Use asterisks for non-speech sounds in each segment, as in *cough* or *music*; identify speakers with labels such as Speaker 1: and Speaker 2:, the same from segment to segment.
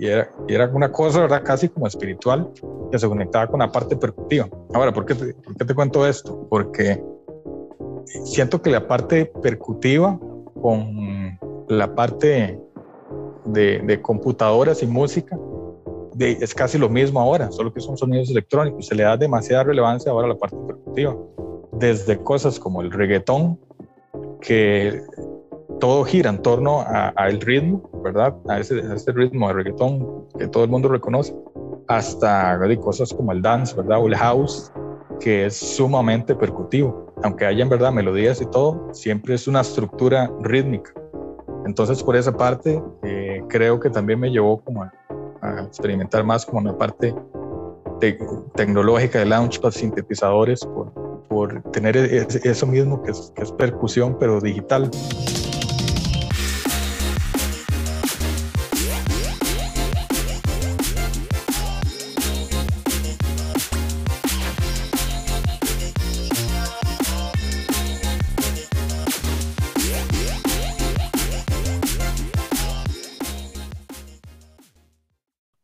Speaker 1: y era, y era una cosa, ¿verdad? Casi como espiritual que se conectaba con la parte percutiva. Ahora, ¿por qué te, por qué te cuento esto? Porque siento que la parte percutiva con la parte de, de computadoras y música de, es casi lo mismo ahora, solo que son sonidos electrónicos. Se le da demasiada relevancia ahora a la parte percutiva. Desde cosas como el reggaetón, que todo gira en torno al ritmo, ¿verdad? A ese, a ese, ritmo de reggaetón que todo el mundo reconoce, hasta cosas como el dance, ¿verdad? O el house, que es sumamente percutivo. Aunque haya en verdad melodías y todo, siempre es una estructura rítmica. Entonces, por esa parte, eh, creo que también me llevó como a, a experimentar más como la parte te tecnológica de Launchpad, sintetizadores, por, por tener e-, eso mismo que es, que es percusión, pero digital.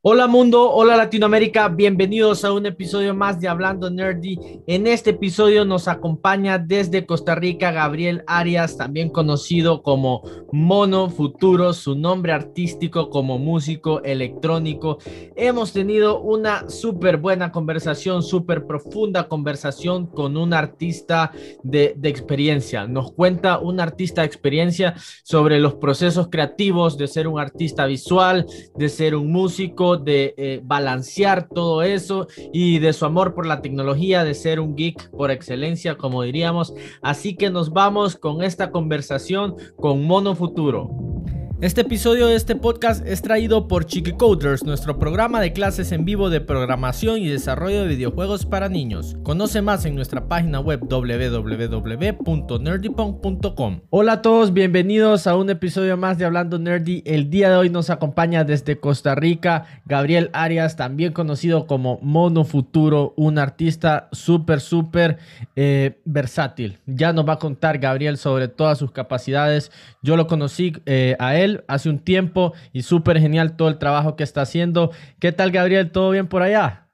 Speaker 2: Hola mundo, hola Latinoamérica, bienvenidos a un episodio más de Hablando Nerdy. En este episodio nos acompaña desde Costa Rica Gabriel Arias, también conocido como Mono Futuro, su nombre artístico como músico electrónico. Hemos tenido una súper buena conversación, súper profunda conversación con un artista de, experiencia. Nos cuenta un artista de experiencia sobre los procesos creativos de ser un artista visual, de ser un músico de eh, balancear todo eso y de su amor por la tecnología, de ser un geek por excelencia, como diríamos. Así que nos vamos con esta conversación con Mono Futuro. Este episodio de este podcast es traído por Chiqui Coders, nuestro programa de clases en vivo de programación y desarrollo de videojuegos para niños. Conoce más en nuestra página web www.nerdypunk.com. Hola a todos, bienvenidos a un episodio más de Hablando Nerdy. El día de hoy nos acompaña desde Costa Rica Gabriel Arias, también conocido como Mono Futuro, un artista súper, súper eh, versátil. Ya nos va a contar Gabriel sobre todas sus capacidades. Yo lo conocí eh, a él hace un tiempo y súper genial todo el trabajo que está haciendo. ¿Qué tal, Gabriel? ¿Todo bien por allá?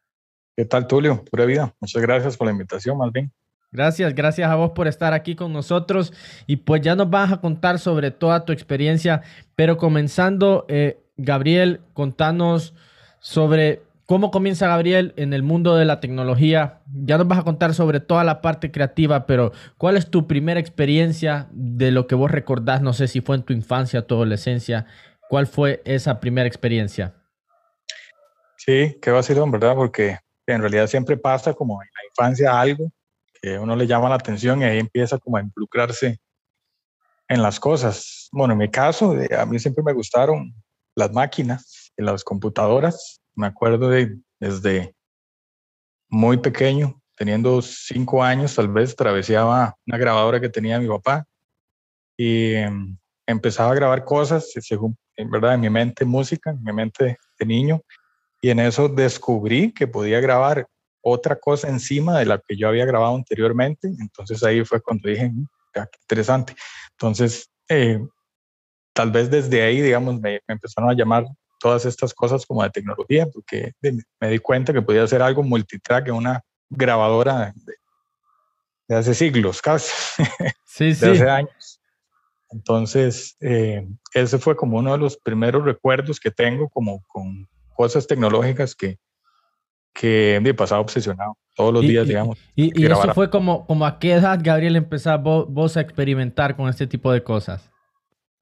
Speaker 1: ¿Qué tal, Tulio? Pura vida. Muchas gracias por la invitación, más bien.
Speaker 2: Gracias, gracias a vos por estar aquí con nosotros y pues ya nos vas a contar sobre toda tu experiencia, pero comenzando, eh, Gabriel, contanos sobre ¿Cómo comienza Gabriel en el mundo de la tecnología? Ya nos vas a contar sobre toda la parte creativa, pero ¿cuál es tu primera experiencia de lo que vos recordás? No sé si fue en tu infancia, tu adolescencia. ¿Cuál fue esa primera experiencia?
Speaker 1: Sí, qué vacilón, ¿verdad? Porque en realidad siempre pasa como en la infancia algo que uno le llama la atención y ahí empieza como a involucrarse en las cosas. Bueno, en mi caso, eh, a mí siempre me gustaron las máquinas y las computadoras me acuerdo de desde muy pequeño, teniendo cinco años, tal vez traveseaba una grabadora que tenía mi papá y em, empezaba a grabar cosas, en verdad, en mi mente música, en mi mente de niño, y en eso descubrí que podía grabar otra cosa encima de la que yo había grabado anteriormente, entonces ahí fue cuando dije, mm, qué interesante. Entonces, eh, tal vez desde ahí, digamos, me, empezaron a llamar todas estas cosas como de tecnología, porque me di cuenta que podía hacer algo multitrack en una grabadora de, hace siglos, casi, *laughs*
Speaker 2: sí,
Speaker 1: de hace años. Entonces, eh, ese fue como uno de los primeros recuerdos que tengo como con cosas tecnológicas que, que me he pasado obsesionado todos los días, digamos.
Speaker 2: Y, y eso fue como, como a qué edad, Gabriel, empezar vos a experimentar con este tipo de cosas.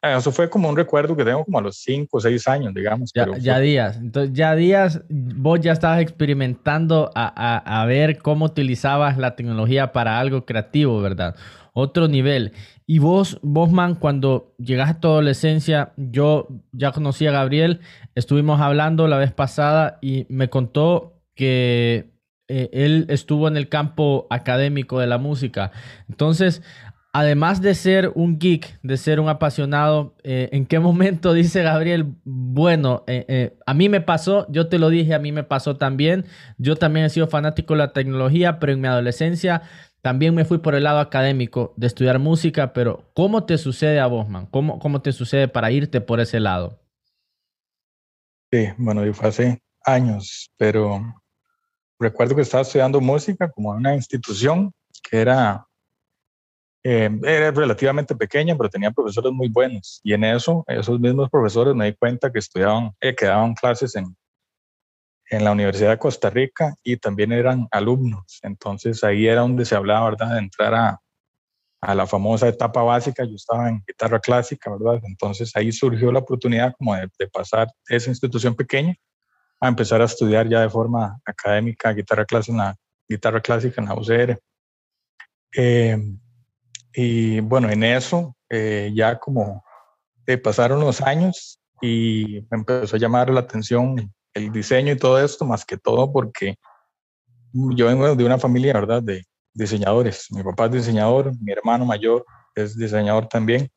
Speaker 1: Ah, eso fue como un recuerdo que tengo como a los 5 o 6 años, digamos.
Speaker 2: Ya, ya días. Entonces, ya días, vos ya estabas experimentando a, a, a, ver cómo utilizabas la tecnología para algo creativo, ¿verdad? Otro nivel. Y vos, vos, man, cuando llegaste a tu adolescencia, yo ya conocí a Gabriel, estuvimos hablando la vez pasada y me contó que eh, él estuvo en el campo académico de la música. Entonces, además de ser un geek, de ser un apasionado, eh, ¿en qué momento *laughs* dice Gabriel, bueno, eh, eh, a mí me pasó, yo te lo dije, a mí me pasó también, yo también he sido fanático de la tecnología, pero en mi adolescencia también me fui por el lado académico de estudiar música, pero ¿cómo te sucede a vos, man? ¿Cómo, cómo te sucede para irte por ese lado?
Speaker 1: Sí, bueno, fue hace años, pero recuerdo que estaba estudiando música como en una institución que era, eh, era relativamente pequeña, pero tenía profesores muy buenos. Y en eso, esos mismos profesores me di cuenta que estudiaban, eh, que daban clases en, en la Universidad de Costa Rica y también eran alumnos. Entonces ahí era donde se hablaba, ¿verdad?, de entrar a, a la famosa etapa básica. Yo estaba en guitarra clásica, ¿verdad? Entonces ahí surgió la oportunidad como de, de pasar esa institución pequeña a empezar a estudiar ya de forma académica guitarra clásica en la, guitarra clásica en la UCR. Eh, y bueno, en eso eh, ya como pasaron los años y me empezó a llamar la atención el diseño y todo esto, más que todo porque yo vengo de una familia, ¿verdad?, de diseñadores. Mi papá es diseñador, mi hermano mayor es diseñador también.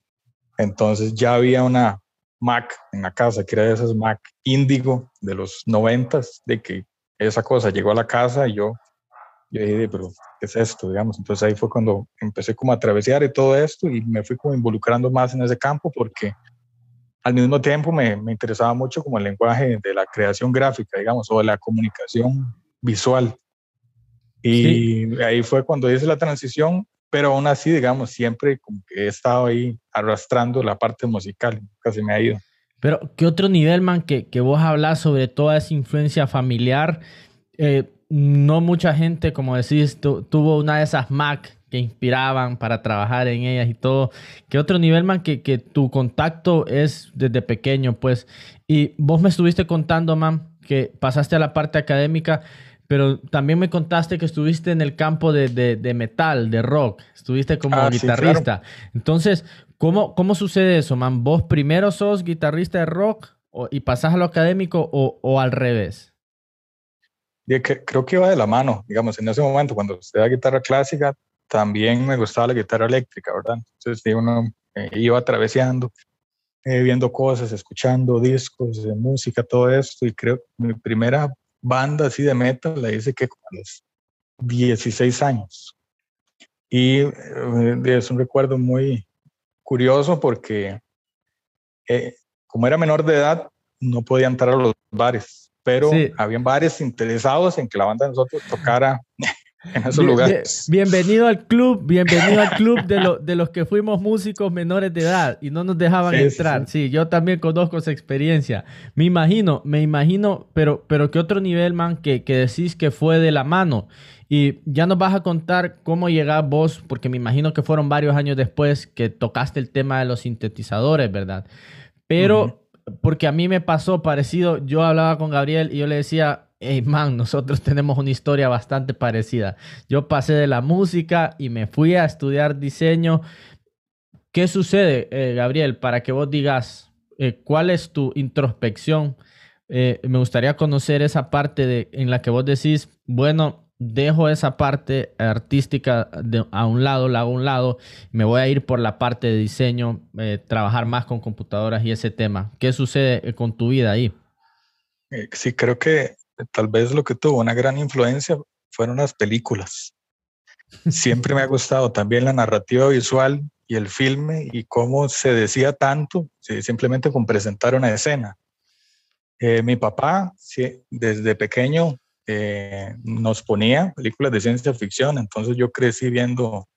Speaker 1: Entonces ya había una, Mac en la casa, que era de esas Mac Índigo de los noventas, de que esa cosa llegó a la casa y yo, yo dije, pero ¿qué es esto? Digamos, entonces ahí fue cuando empecé como a travesear y todo esto y me fui como involucrando más en ese campo porque al mismo tiempo me, me interesaba mucho como el lenguaje de la creación gráfica, digamos, o de la comunicación visual. Y ahí fue cuando hice la transición pero aún así, digamos, siempre como que he estado ahí arrastrando la parte musical, casi me ha ido.
Speaker 2: Pero, ¿qué otro nivel, man, que, que vos hablas sobre toda esa influencia familiar? Eh, no mucha gente, como decís, tuvo una de esas Mac que inspiraban para trabajar en ellas y todo. ¿Qué otro nivel, man, que, que tu contacto es desde pequeño, pues? Y vos me estuviste contando, man, que pasaste a la parte académica pero también me contaste que estuviste en el campo de, de, metal, de rock, estuviste como ah, guitarrista. Entonces, ¿cómo, ¿cómo sucede eso, man? ¿Vos primero sos guitarrista de rock y pasás a lo académico o, o al revés?
Speaker 1: Creo que iba de la mano, digamos, en ese momento, cuando estudiaba guitarra clásica, también me gustaba la guitarra eléctrica, ¿verdad? Entonces, uno eh, iba atravesando, eh, viendo cosas, escuchando discos, de música, todo esto, y creo que mi primera banda así de metal, la hice que a los 16 años. Y eh, es un recuerdo muy curioso porque eh, como era menor de edad, no podía entrar a los bares, pero habían bares interesados en que la banda de nosotros tocara *laughs* en esos lugares.
Speaker 2: bienvenido al club, bienvenido al club de, de, los que fuimos músicos menores de edad y no nos dejaban entrar. Sí, yo también conozco esa experiencia. Me imagino, me imagino, pero, pero ¿qué otro nivel, man, que, que decís que fue de la mano? Y ya nos vas a contar cómo llegás vos, porque me imagino que fueron varios años después que tocaste el tema de los sintetizadores, ¿verdad? Pero, porque a mí me pasó parecido, yo hablaba con Gabriel y yo le decía, hey man, nosotros *laughs* tenemos una historia bastante parecida. Yo pasé de la música y me fui a estudiar diseño. ¿Qué sucede, eh, Gabriel, para que vos digas eh, cuál es tu introspección? Eh, me gustaría conocer esa parte de, en la que vos decís, bueno, dejo esa parte artística a un lado, la hago a un lado, me voy a ir por la parte de diseño, trabajar más con computadoras y ese tema. ¿Qué sucede con tu vida ahí?
Speaker 1: Sí, creo que tal vez lo que tuvo una gran influencia fueron las películas. Siempre me ha gustado también la narrativa visual y el filme y cómo se decía tanto simplemente con presentar una escena. Eh, mi papá desde pequeño eh, nos ponía películas de ciencia ficción, entonces yo crecí viendo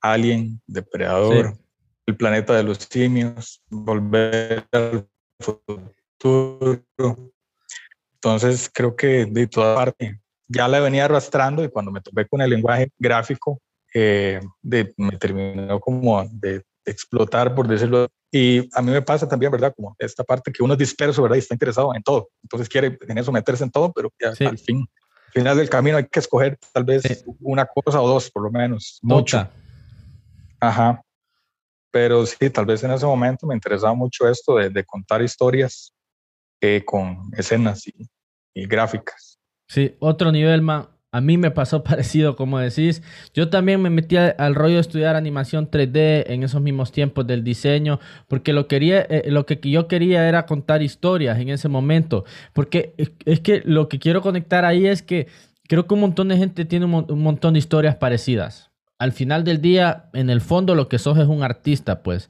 Speaker 1: Alien, Depredador, El planeta de los simios, Volver al futuro, entonces creo que de toda parte ya la venía arrastrando y cuando me topé con el lenguaje gráfico, eh, de, me terminó como de, explotar, por decirlo. Y a mí me pasa también, ¿verdad? Como esta parte que uno es disperso, ¿verdad? Y está interesado en todo. Entonces quiere en eso meterse en todo, pero al fin, al final del camino hay que escoger tal vez una cosa o dos, por lo menos. Mucha. Ajá. Pero sí, tal vez en ese momento me interesaba mucho esto de, de contar historias eh, con escenas y, y gráficas.
Speaker 2: Sí, otro nivel, man. A mí me pasó *laughs* parecido, como decís. Yo también me metí al rollo de estudiar animación 3D en esos mismos tiempos del diseño, porque lo, quería, eh, lo que yo quería era contar historias en ese momento. Porque es que lo que quiero conectar ahí es que creo que un montón de gente tiene un, un montón de historias parecidas. Al final del día, en el fondo, lo que sos es un artista, pues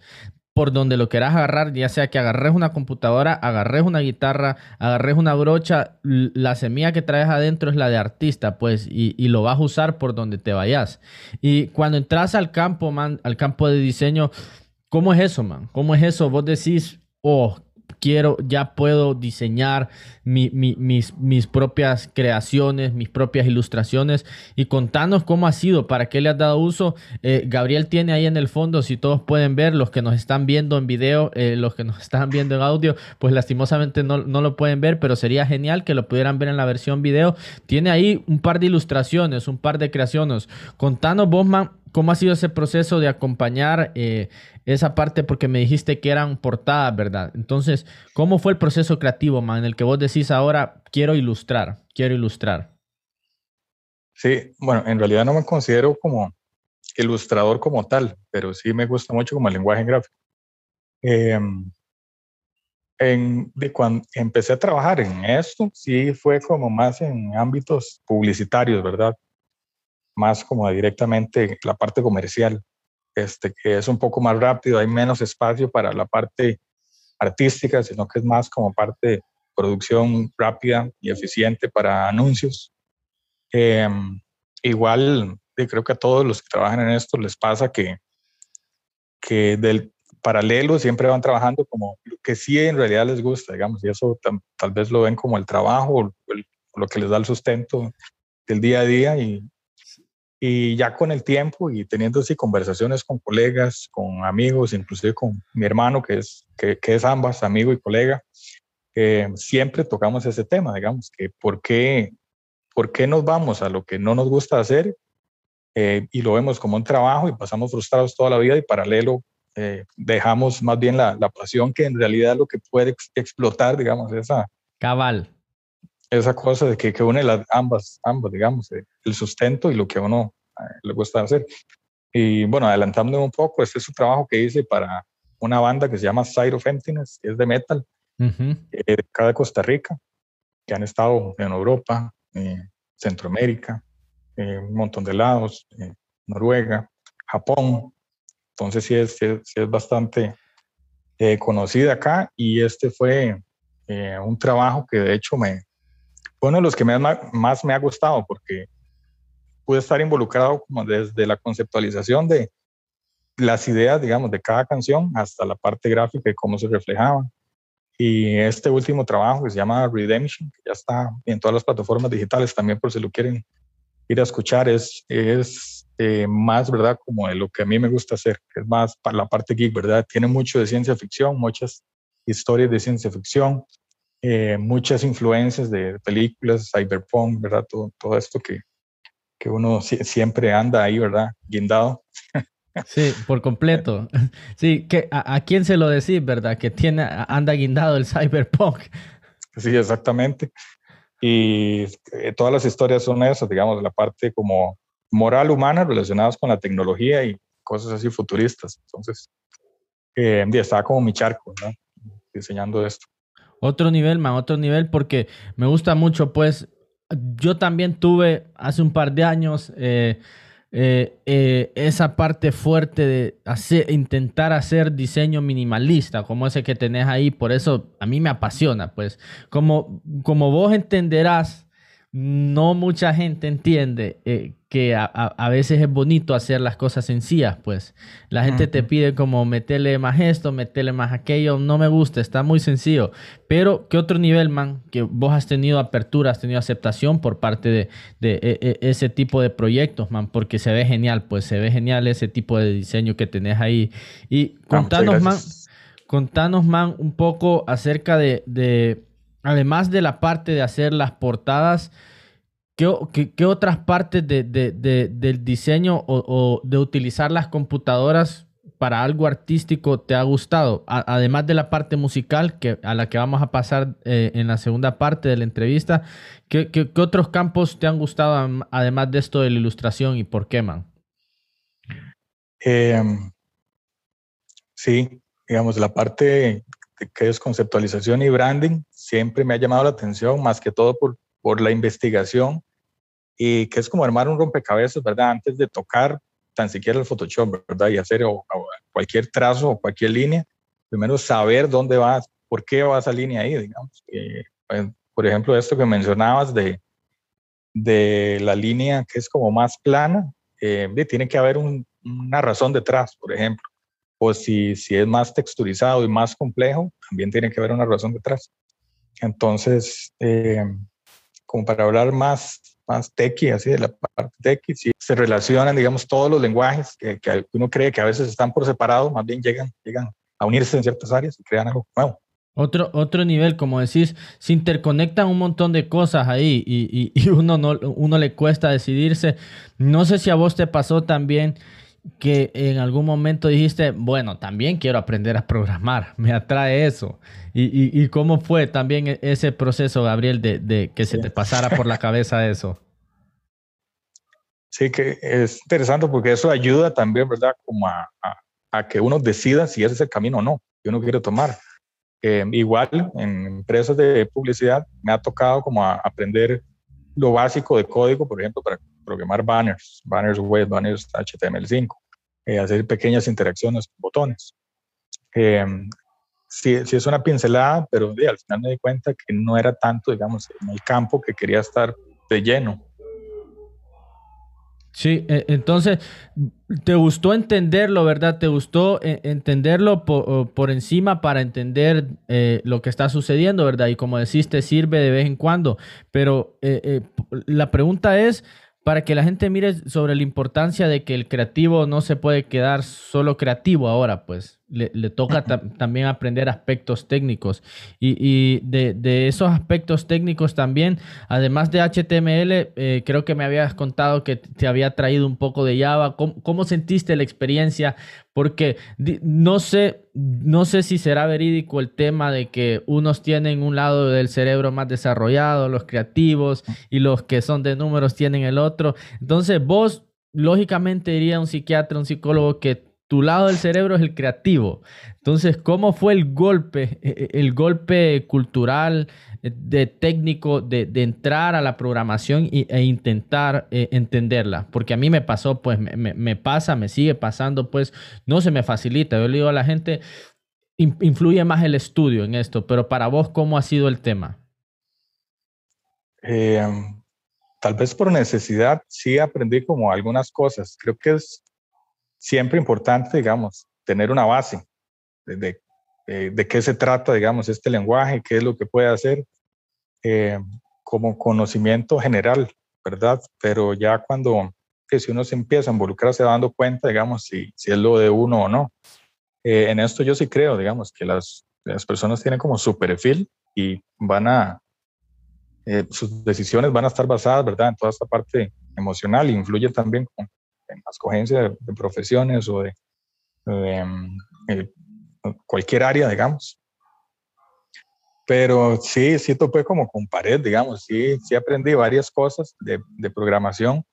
Speaker 2: por donde lo quieras agarrar, ya sea que agarres una computadora, agarres una guitarra, agarres una brocha, la semilla que traes adentro es la de artista, pues, y, y, lo vas a usar por donde te vayas. Y cuando entras al campo, man, al campo de diseño, ¿cómo es eso, man? ¿Cómo es eso? Vos decís, oh, quiero, ya puedo diseñar mis, mis, propias creaciones, mis propias ilustraciones y contanos cómo ha sido, para qué le has dado uso. Eh, Gabriel tiene ahí en el fondo, si todos pueden ver, los que nos están viendo en video, eh, los que nos están viendo en audio, pues lastimosamente no, no, lo pueden ver, pero sería genial que lo pudieran ver en la versión video. Tiene ahí un par de ilustraciones, un par de creaciones. Contanos, Bosman, cómo ha sido ese proceso de acompañar eh, esa parte porque me dijiste que eran portadas, ¿verdad? Entonces, ¿cómo fue el proceso creativo, man, en el que vos decís ahora, quiero ilustrar, quiero ilustrar?
Speaker 1: Sí, bueno, en realidad no me considero como ilustrador como tal, pero sí me gusta mucho como el lenguaje gráfico. Em, en, de cuando empecé a trabajar en esto, sí fue como más en ámbitos publicitarios, ¿verdad? Más como directamente la parte comercial este, que es un poco más rápido, hay menos espacio para la parte artística, sino que es más como parte de producción rápida y eficiente para anuncios. Em, igual, creo que a todos los que trabajan en esto les pasa que, que del paralelo siempre van trabajando como que sí en realidad les gusta, digamos, y eso tal vez lo ven como el trabajo, lo que les da el sustento del día a día y, y ya con el tiempo y teniendo así conversaciones con colegas, con amigos, inclusive con mi hermano, que es, que, es ambas, amigo y colega, eh, siempre tocamos ese tema, digamos, que por qué, por qué nos vamos a lo que no nos gusta hacer eh, y lo vemos como un trabajo y pasamos frustrados toda la vida y paralelo eh, dejamos más bien la, pasión que en realidad lo que puede explotar, digamos, esa...
Speaker 2: Cabal
Speaker 1: esa cosa de que, que une las ambas, ambas, digamos, eh, el sustento y lo que a uno eh, le gusta hacer. Y bueno, adelantándome un poco, este es un trabajo que hice para una banda que se llama Side of Emptiness, que es de metal, uh de acá de Costa Rica, que han estado en Europa, Centroamérica, un montón de lados, Noruega, Japón. Entonces sí es, sí es, bastante conocida acá y este fue un trabajo que de hecho me, uno de los que más, me ha gustado porque pude estar involucrado como desde la conceptualización de las ideas, digamos, de cada canción hasta la parte gráfica y cómo se reflejaban. Y este último trabajo que se llama Redemption, que ya está en todas las plataformas digitales también por si lo quieren ir a escuchar, es, es eh, más, ¿verdad? Como de lo que a mí me gusta hacer, es más para la parte geek, ¿verdad? Tiene mucho de ciencia ficción, muchas historias de ciencia ficción, eh, muchas influencias de películas, cyberpunk, ¿verdad? Todo, todo esto que, que uno siempre anda ahí, ¿verdad? Guindado.
Speaker 2: Sí, por completo. *laughs* Sí, que a, quién se lo decís, ¿verdad? Que tiene, anda guindado el cyberpunk.
Speaker 1: Sí, exactamente. Y eh, todas las historias son esas, digamos, de la parte como moral humana relacionadas con la tecnología y cosas así futuristas. Entonces, eh, estaba como mi charco, ¿no? Diseñando esto.
Speaker 2: Otro nivel, man, otro nivel, porque me gusta mucho, pues, yo también tuve hace un par de años eh, eh, eh, esa parte fuerte de hacer, intentar hacer diseño minimalista, como ese que tenés ahí, por eso a mí me apasiona, pues, como, como vos entenderás, no mucha gente entiende que a, veces es bonito hacer las cosas sencillas, pues. La gente te pide como meterle más esto, meterle más aquello, no me gusta, está muy sencillo. Pero, ¿qué otro nivel, man? Que vos has tenido apertura, has tenido aceptación por parte de, de, e, e, ese tipo de proyectos, man, porque se ve genial, pues se ve genial ese tipo de diseño que tenés ahí. Y ah, contanos, man, contanos, man, un poco acerca de, de, además de la parte de hacer las portadas, ¿Qué, otras partes del diseño o, de utilizar las computadoras para algo artístico te ha gustado? además de la parte musical, que, a la que vamos a pasar eh, en la segunda parte de la entrevista, ¿qué, otros campos te han gustado además de esto de la ilustración y por qué, man?
Speaker 1: Em, sí, digamos, la parte que es conceptualización y branding siempre me ha llamado la atención, más que todo por por la investigación y que es como armar un rompecabezas, ¿verdad? Antes de tocar, tan siquiera el Photoshop, ¿verdad? Y hacer cualquier trazo o cualquier línea, primero saber dónde vas, por qué va esa línea ahí, digamos. Pues, por ejemplo, esto que mencionabas de, de la línea que es como más plana, eh, tiene que haber una razón detrás, por ejemplo. O si, si es más texturizado y más complejo, también tiene que haber una razón detrás. Entonces, eh, como para hablar más, más tequi, así de la parte tequi, si se relacionan, digamos, todos los lenguajes que, que, uno cree que a veces están por separado, más bien llegan, llegan a unirse en ciertas áreas y crean algo nuevo.
Speaker 2: Otro, otro nivel, como decís, se interconectan un montón de cosas ahí y, y, uno, no, uno le cuesta decidirse. No sé si a vos te pasó también que en algún momento dijiste, bueno, también quiero aprender a programar, *laughs* me atrae eso. ¿Y, y, cómo fue también e-, ese proceso, Gabriel, de, de que se te pasara por la cabeza eso?
Speaker 1: Sí, que es interesante porque eso ayuda también, ¿verdad? Como a, a, que uno decida si ese es el camino o no que uno quiere tomar. Eh, igual en empresas de publicidad me ha tocado como a aprender lo básico de código, por ejemplo, para programar banners, banners web, banners HTML5, eh, hacer pequeñas interacciones con botones. Eh, sí, es una pincelada, pero al final me di cuenta que no era tanto, digamos, en el campo que quería estar de lleno.
Speaker 2: Sí, e, entonces, ¿te gustó entenderlo, verdad? ¿Te gustó eh, entenderlo por, encima para entender eh, lo que está sucediendo, verdad? Y como decís, te sirve de vez en cuando. Pero eh, la pregunta es, para que la gente mire sobre la importancia de que el creativo no se puede quedar solo creativo ahora, pues le, toca también aprender aspectos técnicos. Y, de, esos aspectos técnicos también, además de HTML, eh, creo que me habías contado que te había traído un poco de Java. ¿Cómo, sentiste la experiencia? Porque no sé, no sé si será verídico el tema de que unos tienen un lado del cerebro más desarrollado, los creativos, y los que son de números tienen el otro. Entonces, vos, lógicamente, diría un psiquiatra, un psicólogo que tu lado del cerebro es el creativo. Entonces, ¿cómo fue el golpe, e, e, el golpe cultural, eh, de técnico, de, entrar a la programación e intentar eh, entenderla? Porque a mí me pasó, pues me, pasa, me sigue pasando, pues no se me facilita. Yo le digo a la gente, influye más el estudio en esto, pero para vos, ¿cómo ha sido el tema?
Speaker 1: Eh, tal vez por necesidad, sí aprendí como algunas cosas. Creo que es siempre importante, digamos, tener una base de, de, qué se trata, digamos, este lenguaje, qué es lo que puede hacer eh, como conocimiento general, ¿verdad? Pero ya cuando, que si uno se empieza a involucrar, se va dando cuenta, digamos, si, si es lo de uno o no. Eh, en esto yo sí creo, digamos, que las, las personas tienen como su perfil y van a, eh, sus decisiones van a estar basadas, ¿verdad? En toda esta parte emocional, influye también con, en escogencia de, profesiones o de, em, eh, cualquier área, digamos. Pero sí, sí topé como con pared, digamos, sí, sí aprendí varias cosas de, de programación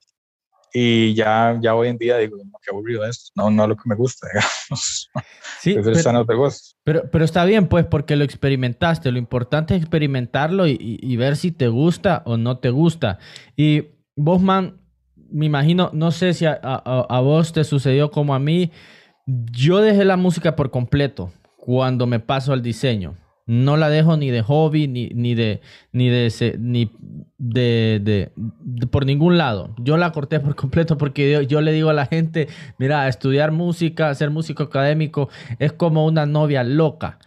Speaker 1: y ya, ya hoy en día digo, no, qué aburrido esto, no, no lo que me gusta, *laughs* digamos.
Speaker 2: Sí, pero, pero, está bien, pues, porque lo experimentaste. Lo importante es experimentarlo y, y, ver si te gusta o no te gusta. Y vos, man, me imagino, no sé si a, vos te sucedió como a mí, yo dejé la música por completo cuando me paso al diseño. No la dejo ni de hobby, ni, ni de, ni de, ni de, por ningún lado. Yo la corté por completo porque yo, le digo a la gente, mira, estudiar música, ser músico académico es como una novia loca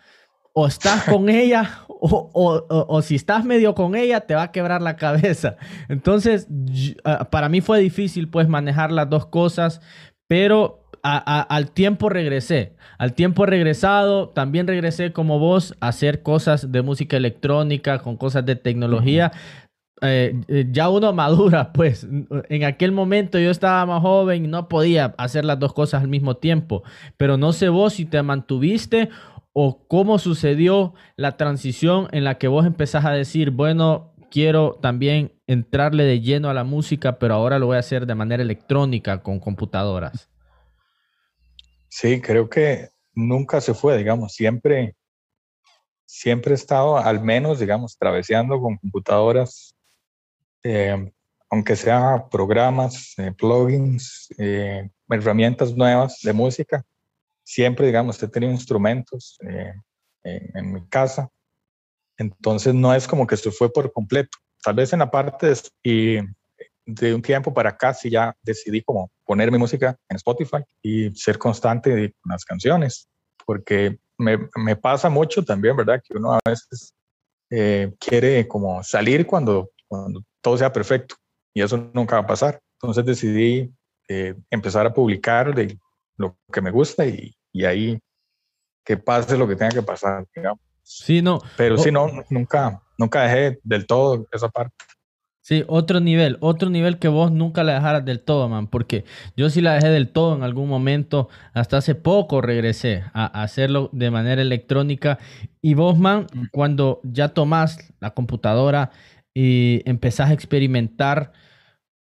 Speaker 2: o estás con *laughs* ella o, si estás medio con ella te va a quebrar la cabeza. Entonces, ah, para mí fue difícil pues manejar las dos cosas, pero al tiempo regresé. Al tiempo regresado, también regresé como vos a hacer cosas de música electrónica, con cosas de tecnología. Eh, eh, ya uno madura, pues en aquel momento yo estaba más joven y no podía hacer las dos cosas al mismo tiempo, pero no sé vos si te mantuviste o cómo sucedió la transición en la que vos empezás a decir, bueno, quiero también entrarle de lleno a la música, pero ahora lo voy a hacer de manera electrónica con computadoras?
Speaker 1: Sí, creo que nunca se fue, digamos, siempre, siempre he estado al menos, digamos, traveseando con computadoras, eh, aunque sea programas, eh, plugins, eh, herramientas nuevas de música. Siempre, digamos, he tenido instrumentos eh, en mi casa. Entonces no es como que esto fue por completo. Tal vez en la parte de, y de un tiempo para acá sí ya decidí como poner mi música en Spotify y ser constante con las canciones, porque me, me pasa mucho también, ¿verdad? Que uno a veces eh, quiere como salir cuando, cuando todo sea perfecto y eso nunca va a pasar. Entonces decidí eh, empezar a publicar de lo que me gusta y, y, ahí que pase lo que tenga que pasar, digamos.
Speaker 2: Sí, no.
Speaker 1: Pero sí, no, nunca, nunca dejé del todo esa parte.
Speaker 2: Sí, otro nivel, otro nivel que vos nunca la dejaras del todo, man, porque yo sí la dejé del todo en algún momento, hasta hace poco regresé a, hacerlo de manera electrónica y vos, man, mm. cuando ya tomás la computadora y empezás a experimentar,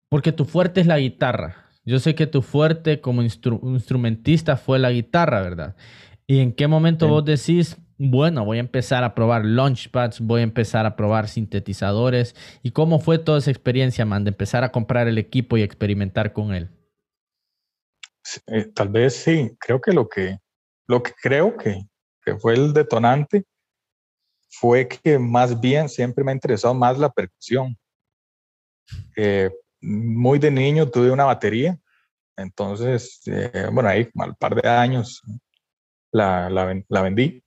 Speaker 2: porque tu fuerte es la guitarra, yo sé que tu fuerte como instrumentista fue la guitarra, ¿verdad? ¿Y en qué momento vos decís, bueno, voy a empezar a probar launchpads, voy a empezar a probar sintetizadores. ¿Y cómo fue toda esa experiencia, man, de empezar a comprar el equipo y experimentar con él?
Speaker 1: Eh, tal vez sí, creo que lo que, lo que creo que, que fue el detonante fue que más bien siempre me ha interesado más la percusión. Eh, muy de niño tuve una batería, entonces, eh, bueno, ahí al par de años la, la, vendí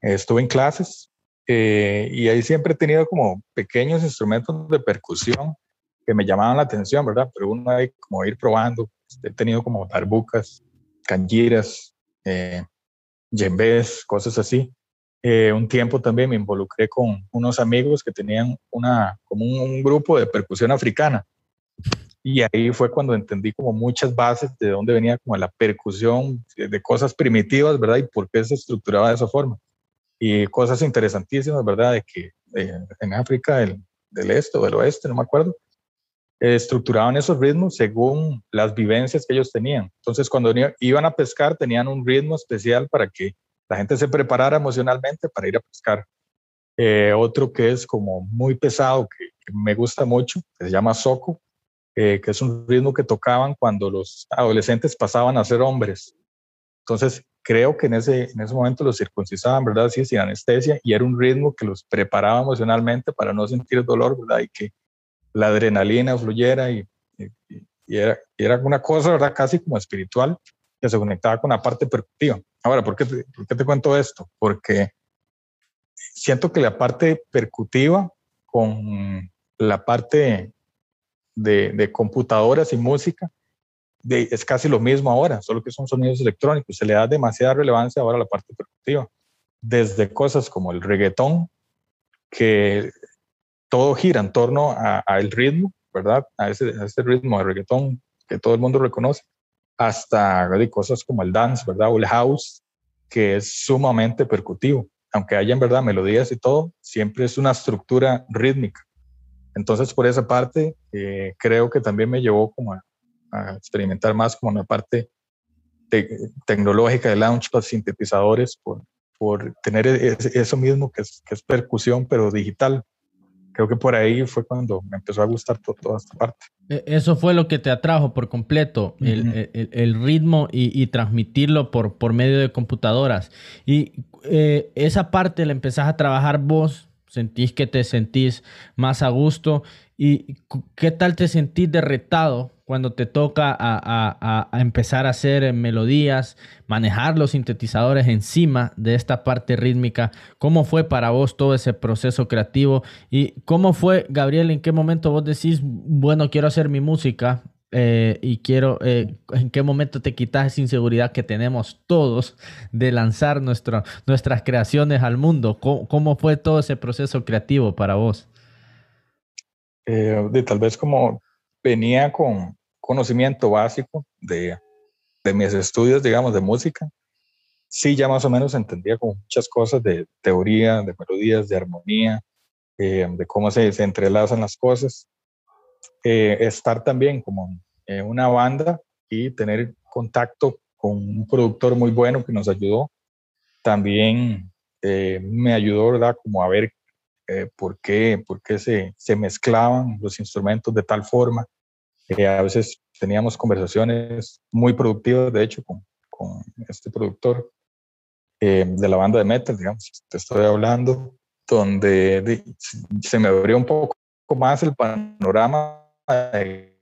Speaker 1: estuve en clases eh, y ahí siempre he tenido como pequeños instrumentos de percusión que me llamaban la atención, ¿verdad? Pero uno hay como ir probando. He tenido como darbucas, canjiras, eh, yembés, cosas así. Eh, un tiempo también me involucré con unos amigos que tenían una, como un, grupo de percusión africana. Y ahí fue cuando entendí como muchas bases de dónde venía como la percusión de cosas primitivas, ¿verdad? Y por qué se estructuraba de esa forma y cosas interesantísimas, ¿verdad? De que eh, en África del, del, este o del oeste, no me acuerdo, estructuraban esos ritmos según las vivencias que ellos tenían. Entonces, cuando iban a pescar, tenían un ritmo especial para que la gente se preparara emocionalmente para ir a pescar. Eh, otro que es como muy pesado, que, me gusta mucho, que se llama Soco, eh, que es un ritmo que tocaban cuando los adolescentes pasaban a ser hombres. Entonces, creo que en ese, en ese momento los circuncisaban, ¿verdad? Sí, sin anestesia, y era un ritmo que los preparaba emocionalmente para no sentir dolor, ¿verdad? Y que la adrenalina fluyera y, y, era, era, una cosa, ¿verdad? Casi como espiritual, que se conectaba con la parte percutiva. Ahora, ¿por qué te, por qué te cuento esto? Porque siento que la parte percutiva con la parte de, de computadoras y música es casi lo mismo ahora, solo que son sonidos electrónicos. Se le da demasiada relevancia ahora a la parte percutiva. Desde cosas como el reggaetón, que todo gira en torno al ritmo, ¿verdad? A ese, ritmo de reggaetón que todo el mundo reconoce, hasta cosas como el dance, ¿verdad? O el house, que es sumamente percutivo. Aunque haya en verdad melodías y todo, siempre es una estructura rítmica. Entonces, por esa parte, eh, creo que también me llevó como a, a experimentar más como una parte tecnológica de Launchpad, sintetizadores, por, por tener e, eso mismo que es, que es, percusión, pero digital. Creo que por ahí fue cuando me empezó a gustar toda esta parte.
Speaker 2: E, eso fue lo que te atrajo por completo, el, el, ritmo y, y, transmitirlo por, por medio de computadoras. Y eh, esa parte la empezás a trabajar vos, sentís que te sentís más a gusto. ¿Y qué tal te sentís de retado cuando te toca a, empezar a hacer melodías, manejar los sintetizadores encima de esta parte rítmica. ¿Cómo fue para vos todo ese proceso creativo? ¿Y cómo fue, Gabriel, en qué momento vos decís, bueno, quiero hacer mi música? Eh, y quiero, eh, ¿en qué momento te quitas esa inseguridad que tenemos todos de lanzar nuestras creaciones al mundo? ¿Cómo, fue todo ese proceso creativo para vos?
Speaker 1: Eh, de, tal vez como venía con, conocimiento básico de, de mis estudios, digamos, de música, sí ya más o menos entendía como muchas cosas de teoría, de melodías, de armonía, eh, de cómo se, se, entrelazan las cosas. Eh, estar también como en una banda y tener contacto con un productor muy bueno que nos ayudó, también eh, me ayudó, ¿verdad? Como a ver por qué, por qué se, se mezclaban los instrumentos de tal forma Eh, a veces teníamos conversaciones muy productivas, de hecho, con, con este productor eh, de la banda de metal, digamos, te estoy hablando, donde se me abrió un poco más el panorama de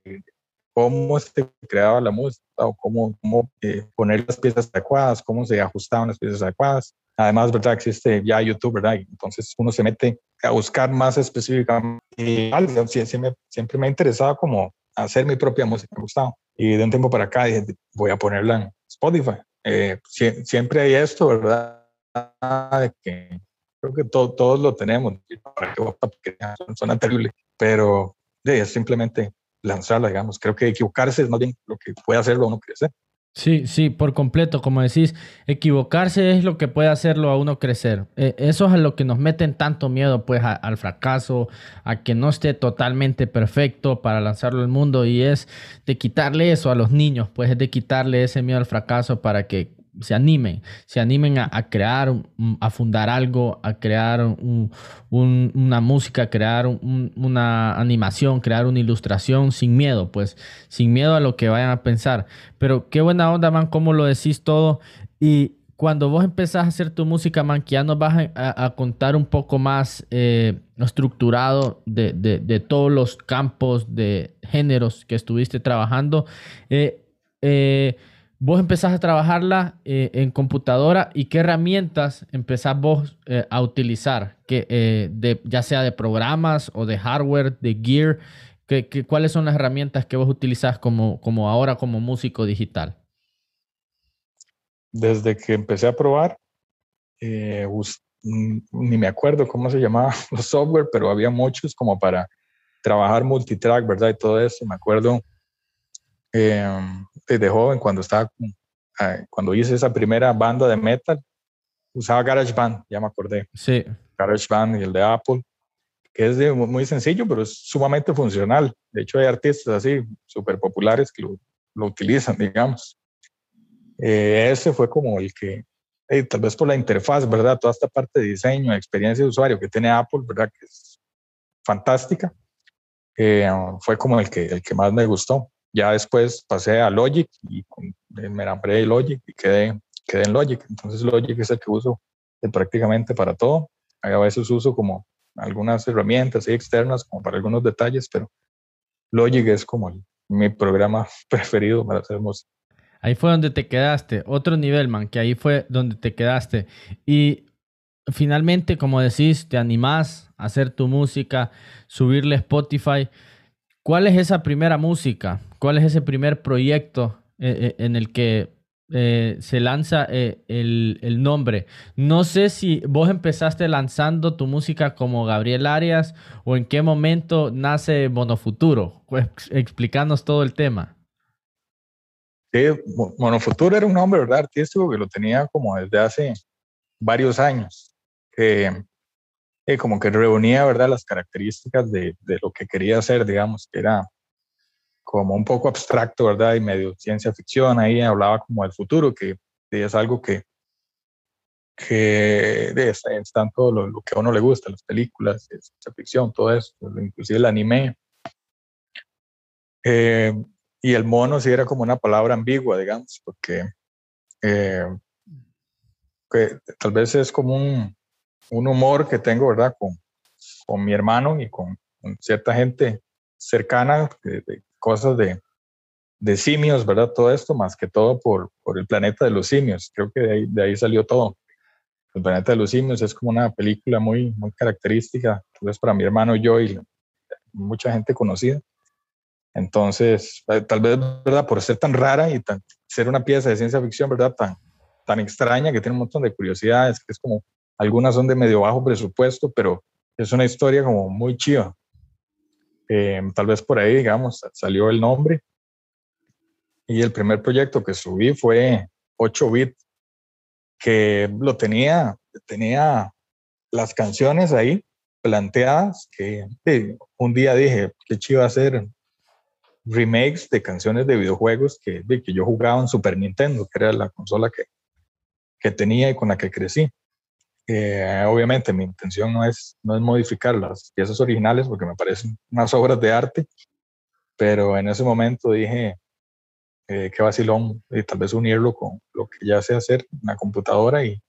Speaker 1: cómo se creaba la música o cómo, cómo eh, poner las piezas adecuadas, cómo se ajustaban las piezas adecuadas. Además, ¿verdad? Existe ya YouTube, ¿verdad? Entonces uno se mete a buscar más específicamente. Y siempre, siempre me ha interesado como hacer mi propia música, gustado. Y de un tiempo para acá dije, voy a ponerla en Spotify. Eh, siempre hay esto, ¿verdad? De que creo que todos lo tenemos, suena terrible, pero es simplemente lanzarla, digamos. Creo que equivocarse es más bien lo que puede hacerlo a uno crecer.
Speaker 2: Sí, sí, por completo, como decís, equivocarse es lo que puede hacerlo a uno crecer. E, eso es a lo que nos meten tanto miedo, pues, al fracaso, a que no esté totalmente perfecto para lanzarlo al mundo y es de quitarle eso a los niños, pues, es de quitarle ese miedo al fracaso para que se animen, se animen a, crear, a fundar algo, a crear una música, crear una animación, crear una ilustración sin miedo, pues sin miedo a lo que vayan a pensar. Pero qué buena onda, man, cómo lo decís todo. Y cuando vos empezás a hacer tu música, man, que ya nos vas a, contar un poco más eh, estructurado de, todos los campos de géneros que estuviste trabajando. eh, eh vos empezás a trabajarla eh, en computadora y qué herramientas empezás vos eh, a utilizar, que, eh, de, ya sea de programas o de hardware, de gear, que, cuáles son las herramientas que vos utilizás como, como ahora como músico digital.
Speaker 1: Desde que empecé a probar, mm, ni me acuerdo cómo se llamaba *laughs* los software, pero había muchos como para trabajar multitrack, ¿verdad? Y todo eso. Me acuerdo Em, desde joven, cuando estaba, ah, cuando hice esa primera banda de metal, usaba GarageBand, ya me acordé.
Speaker 2: Sí.
Speaker 1: GarageBand y el de Apple, que es muy sencillo, pero es sumamente funcional. De hecho, hay artistas así, súper populares que lo, lo, utilizan, *laughs* digamos. Eh, ese fue como el que, tal vez por la interfaz, ¿verdad? Toda esta parte de diseño, experiencia de usuario que tiene Apple, ¿verdad? Que es fantástica. Eh, fue como el que, el que más me gustó. Ya después pasé a Logic y me enamoré de Logic y quedé, quedé en Logic. Entonces Logic es el que uso prácticamente para todo. A veces uso como algunas herramientas externas como para algunos detalles, pero Logic es como mi programa *laughs* preferido para hacer música.
Speaker 2: Ahí fue donde te quedaste, otro nivel, man, que ahí fue donde te quedaste. Y finalmente, como decís, te animás a hacer tu música, subirle Spotify. ¿Cuál es esa primera música? ¿Cuál es ese primer proyecto eh, eh, en el que eh, se lanza el, nombre? No sé si vos empezaste lanzando tu música como Gabriel Arias o en qué momento nace Monofuturo. Pues, explícanos todo el tema.
Speaker 1: Sí, Monofuturo era un nombre, ¿verdad? Artístico que lo tenía como desde hace varios años. Como que reunía, ¿verdad? Las características de lo que quería hacer, digamos, que era como un poco abstracto, ¿verdad? Y medio ciencia ficción, ahí hablaba como del futuro, que es algo que, que es, tanto lo, que a uno le gusta, las películas, ciencia ficción, todo eso, inclusive el anime. Eh, y el mono sí era como una palabra ambigua, digamos, porque eh, que tal vez es como un, un, humor que tengo, ¿verdad? Con, con mi hermano y con, cierta gente cercana de, cosas de, de simios, ¿verdad? Todo esto, más que todo por, por el planeta de los simios. Creo que de ahí, de ahí, salió todo. El planeta de los simios es como una película muy, muy característica, entonces para mi hermano y yo y mucha gente conocida. Entonces, eh, tal vez, ¿verdad? Por ser tan rara y tan, ser una pieza de ciencia ficción, ¿verdad? Tan, tan extraña que tiene un montón de curiosidades, que es como, algunas son de medio bajo presupuesto, pero es una historia como muy chiva. Eh, tal vez por ahí, digamos, salió el nombre. Y el primer proyecto que subí fue 8 bit, que lo tenía, tenía las canciones ahí planteadas, que un día dije, qué chido hacer remakes de canciones de videojuegos que, que yo jugaba en Super Nintendo, que era la consola que, que tenía y con la que crecí. Eh, obviamente mi intención no es, no es modificar las piezas originales porque me parecen unas obras de arte, pero en ese momento dije, eh, qué vacilón, y tal vez unirlo con lo que ya sé hacer en la computadora y,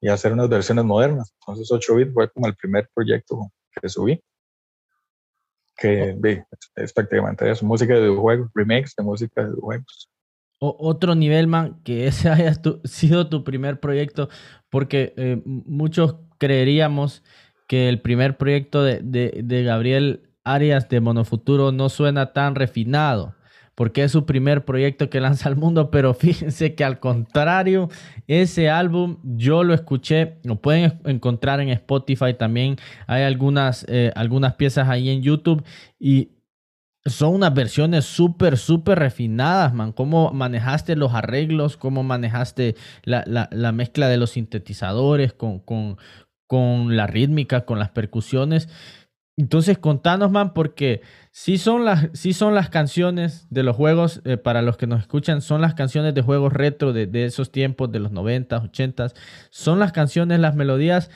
Speaker 1: y hacer unas versiones modernas. Entonces 8-bit fue como el primer proyecto que subí, que vi, es prácticamente eso, música de videojuegos, remakes de música de videojuegos.
Speaker 2: otro nivel, man, que ese *laughs* haya sido tu primer proyecto, porque eh, muchos creeríamos que el primer proyecto de, de, Gabriel Arias de Monofuturo no suena tan refinado porque es su primer proyecto que lanza al mundo, *laughs* pero fíjense que al contrario, ese álbum yo lo escuché, lo pueden encontrar en Spotify también, hay algunas, eh, algunas piezas ahí en YouTube y son unas versiones súper, súper refinadas, man. Cómo manejaste los arreglos, cómo manejaste la, mezcla de los sintetizadores con, con, con la rítmica, con las percusiones. Entonces, contanos, man, porque sí son las, son las canciones de los juegos, eh, para los que nos escuchan, son las canciones de juegos retro de, esos tiempos, de los 90, 80, son las canciones, las melodías,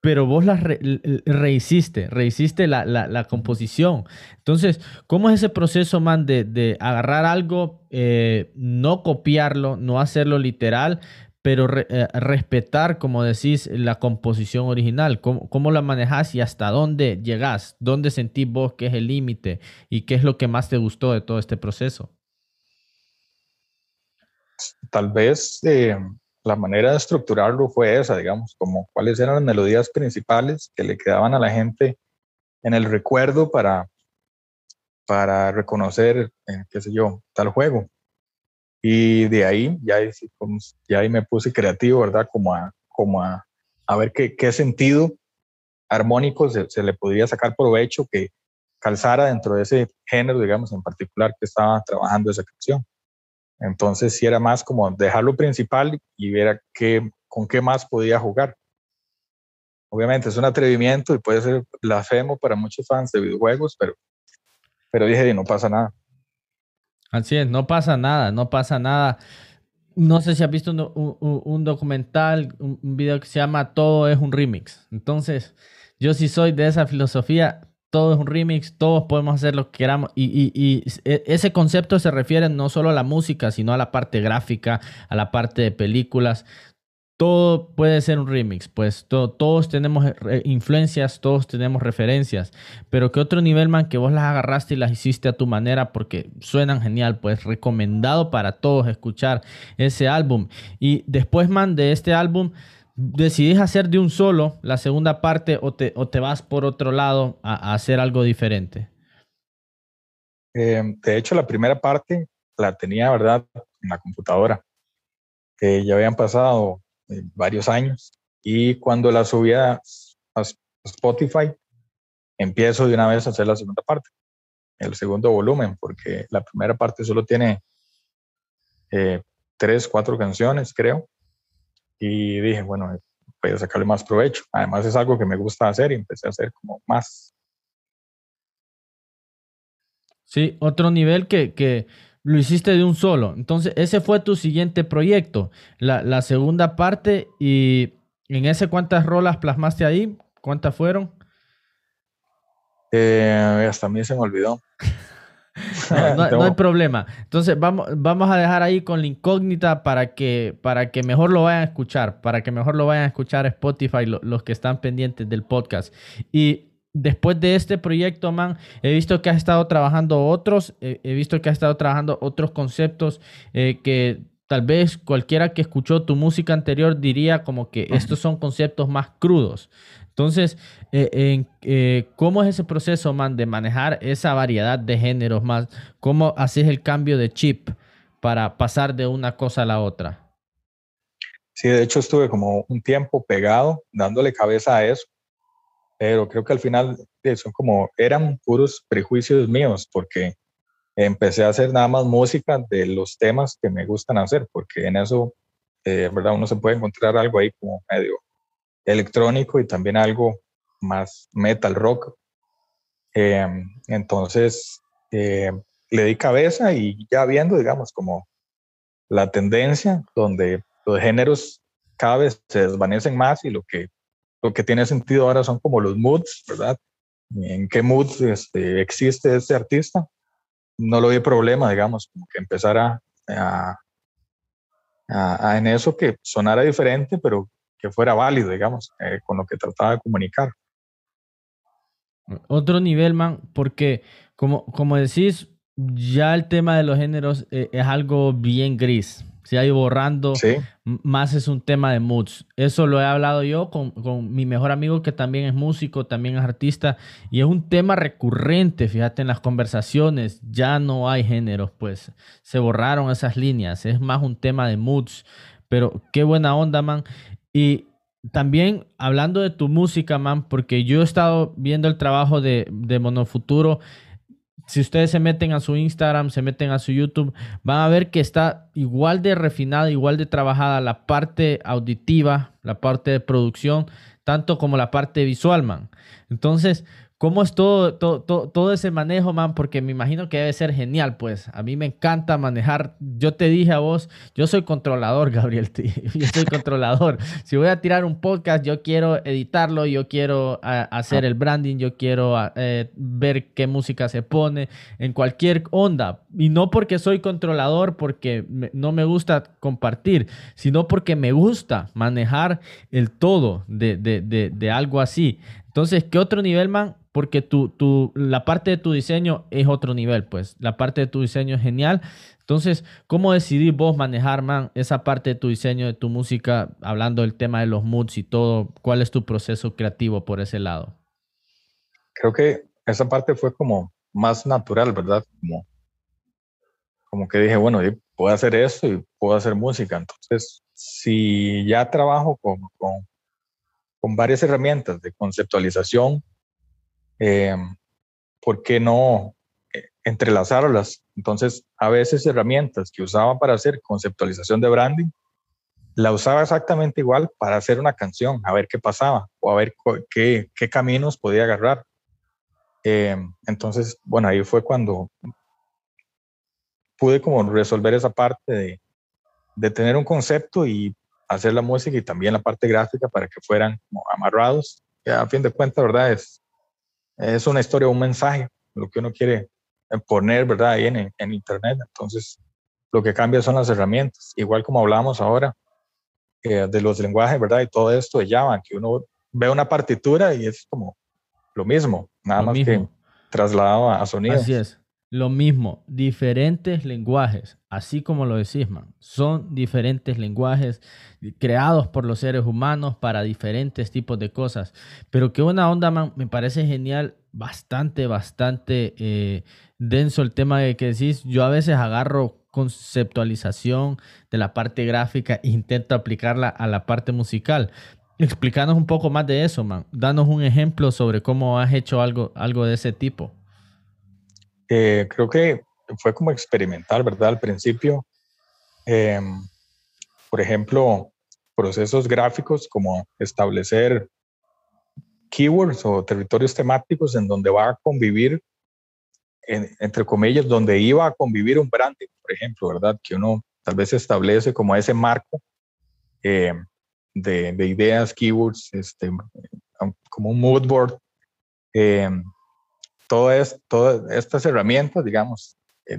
Speaker 2: pero vos las rehiciste, rehiciste la, la, composición. Entonces, ¿cómo es ese proceso, man, de, de agarrar algo, eh, no copiarlo, no hacerlo literal, pero eh, respetar, como decís, la composición original, ¿Cómo, la manejas y hasta dónde llegas, dónde sentís vos que es el límite y qué es lo que más te gustó de todo este proceso.
Speaker 1: Tal vez eh, la manera de estructurarlo fue esa, digamos, como cuáles eran las melodías principales que le quedaban a la gente en el recuerdo para, para reconocer, eh, qué sé yo, tal juego. Y de ahí ya, ya ahí me puse creativo, ¿verdad? Como a, como a, a ver qué, qué sentido armónico se, se, le podría sacar provecho que calzara dentro de ese género, digamos, en particular que estaba trabajando esa canción. Entonces, sí era más como dejarlo principal y ver qué, con qué más podía jugar. Obviamente es un atrevimiento y puede ser blasfemo para muchos fans de videojuegos, pero, pero dije, no pasa nada.
Speaker 2: Así es, no pasa nada, no pasa nada. No sé si has visto un, documental, un, video que se llama Todo es un remix. Entonces, yo sí soy de esa filosofía, todo es un remix, todos podemos hacer lo que queramos. Y, y, e, ese concepto se refiere no solo a la música, sino a la parte gráfica, a la parte de películas todo puede ser un remix, pues todos tenemos eh, influencias, todos tenemos referencias, pero que otro nivel, man, que vos las agarraste y las hiciste a tu manera porque suenan genial, pues recomendado para todos escuchar ese álbum. Y después, man, de este álbum, decidís hacer de un solo la segunda parte o te, o te vas por otro lado a, hacer algo diferente.
Speaker 1: Eh, de hecho, la primera parte la tenía, ¿verdad?, en la computadora. que ya habían pasado varios años. Y cuando la subí a, Spotify, empiezo de una vez a hacer la segunda parte, el segundo volumen, porque la primera parte solo tiene eh, tres, cuatro canciones, creo. Y dije, bueno, voy a sacarle más provecho. Además es algo que me gusta hacer y empecé a hacer como más.
Speaker 2: Sí, otro nivel que, que lo hiciste de un solo. Entonces, ese fue tu siguiente proyecto, la, segunda parte. Y en ese, ¿cuántas rolas plasmaste ahí? ¿Cuántas fueron?
Speaker 1: Eh, hasta a mí se me olvidó. *laughs*
Speaker 2: no, hay problema. Entonces vamos, vamos a dejar ahí con la incógnita para que, para que mejor lo vayan a escuchar, para que mejor lo vayan a escuchar Spotify los que están pendientes del podcast. Y después de este proyecto, man, he visto que has estado trabajando otros, he visto que has estado trabajando otros conceptos eh, que tal vez cualquiera que escuchó tu música anterior diría como que estos son conceptos más crudos. Entonces, eh, eh, ¿cómo es ese proceso, man, de manejar esa variedad de géneros más? ¿Cómo haces el cambio de chip para pasar de una cosa a la otra?
Speaker 1: Sí, de hecho estuve como un tiempo pegado dándole cabeza a eso pero creo que al final eh, son como, eran puros prejuicios míos, porque empecé a hacer nada más música de los temas que me gustan hacer, porque en eso, eh, ¿verdad? Uno se puede encontrar algo ahí como medio electrónico y también algo más metal rock. Em, entonces, eh, le di cabeza y ya viendo, digamos, como la tendencia donde los géneros cada vez se desvanecen más y lo que lo que tiene sentido ahora son como los moods, ¿verdad? En qué mood este, existe este artista. no lo vi problema, digamos, como que empezara a, a, en eso que sonara diferente, pero que fuera válido, digamos, eh, con lo que trataba de comunicar.
Speaker 2: Otro nivel, man, porque como, como decís, ya el tema de los géneros eh, es algo bien gris. Se ha ido borrando, más es un tema de moods. Eso lo he hablado yo con, con, mi mejor amigo que también es músico, también es artista, y es un tema recurrente, fíjate, en las conversaciones. Ya no hay géneros, pues se borraron esas líneas, es más un tema de moods. Pero qué buena onda, man. Y también hablando de tu música, man, porque yo he estado viendo el trabajo de, de Monofuturo si ustedes se meten a su Instagram, se meten a su YouTube, van a ver que está igual de refinada, igual de trabajada la parte auditiva, la parte de producción, tanto como la parte visual, man. Entonces, ¿Cómo es todo, todo, todo, ese manejo, man? Porque me imagino que debe ser genial, pues. A mí me encanta manejar. Yo te dije a vos, yo soy controlador, *laughs* Gabriel. Yo soy controlador. Si voy a tirar un podcast, yo quiero editarlo, yo quiero hacer el branding, yo quiero eh, ver qué música se pone en cualquier onda. Y no porque soy controlador, porque no me gusta compartir, sino porque me gusta manejar el todo de, de, de, de algo así. Entonces, ¿qué otro nivel, man? Porque tu, tu, la parte de tu diseño es otro nivel, pues. La parte de tu diseño es genial. Entonces, ¿cómo decidís vos manejar, man, esa parte de tu diseño, de tu música, hablando del tema de los moods y todo? ¿Cuál es tu proceso creativo por ese lado?
Speaker 1: Creo que esa parte fue como más natural, ¿verdad? Como, como que dije, bueno, puedo hacer esto y puedo hacer música. Entonces, si ya trabajo con, con, con varias herramientas de conceptualización, eh, ¿por qué no eh, entrelazarlas? Entonces, a veces herramientas que usaba para hacer conceptualización de branding, la usaba exactamente igual para hacer una canción, a ver qué pasaba o a ver qué, caminos podía agarrar. Eh, entonces, bueno, ahí fue cuando pude como resolver esa parte de, tener un concepto y hacer la música y también la parte gráfica para que fueran amarrados. A fin de cuentas, ¿verdad? Es, es una historia, un mensaje, lo que uno quiere poner, ¿verdad? Ahí en, en Internet. Entonces, lo que cambia son las herramientas. Igual como hablamos ahora eh, de los lenguajes, ¿verdad? Y todo esto de Java, que uno ve una partitura y es como lo mismo, nada más que trasladado a, sonidos.
Speaker 2: Así es. Lo mismo, diferentes lenguajes, así como lo decís, man. Son diferentes lenguajes creados por los seres humanos para diferentes tipos de cosas. Pero que una onda, man, me parece genial, bastante, bastante eh, denso el tema de que decís. Yo a veces agarro conceptualización de la parte gráfica e intento aplicarla a la parte musical. Explícanos un poco más de eso, man. Danos un ejemplo sobre cómo has hecho algo, algo de ese tipo.
Speaker 1: Eh, creo que fue como experimental, ¿verdad? Al principio, em, por ejemplo, procesos gráficos como establecer keywords o territorios temáticos en donde va a convivir, entre comillas, donde iba a convivir un branding, por ejemplo, ¿verdad? Que uno tal vez establece como ese marco em, de, de, ideas, keywords, este, como un mood board. Eh, todas estas herramientas, digamos, eh,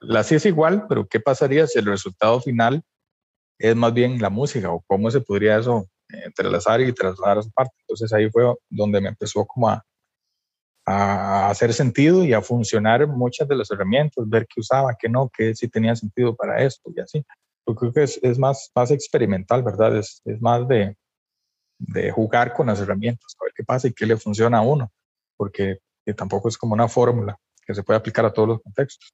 Speaker 1: las es igual, pero ¿qué pasaría si el resultado final es más bien la música o cómo se podría eso entrelazar y trasladar a esa parte? Entonces ahí fue donde me empezó como a, a hacer sentido y a funcionar muchas de las herramientas, ver qué usaba, qué no, qué sí tenía sentido para esto y así. Yo creo que es, es más, más experimental, ¿verdad? Es, es más de, de jugar con las herramientas, a ver qué pasa y qué le funciona a uno, porque que tampoco es como una fórmula que se puede aplicar a todos los contextos.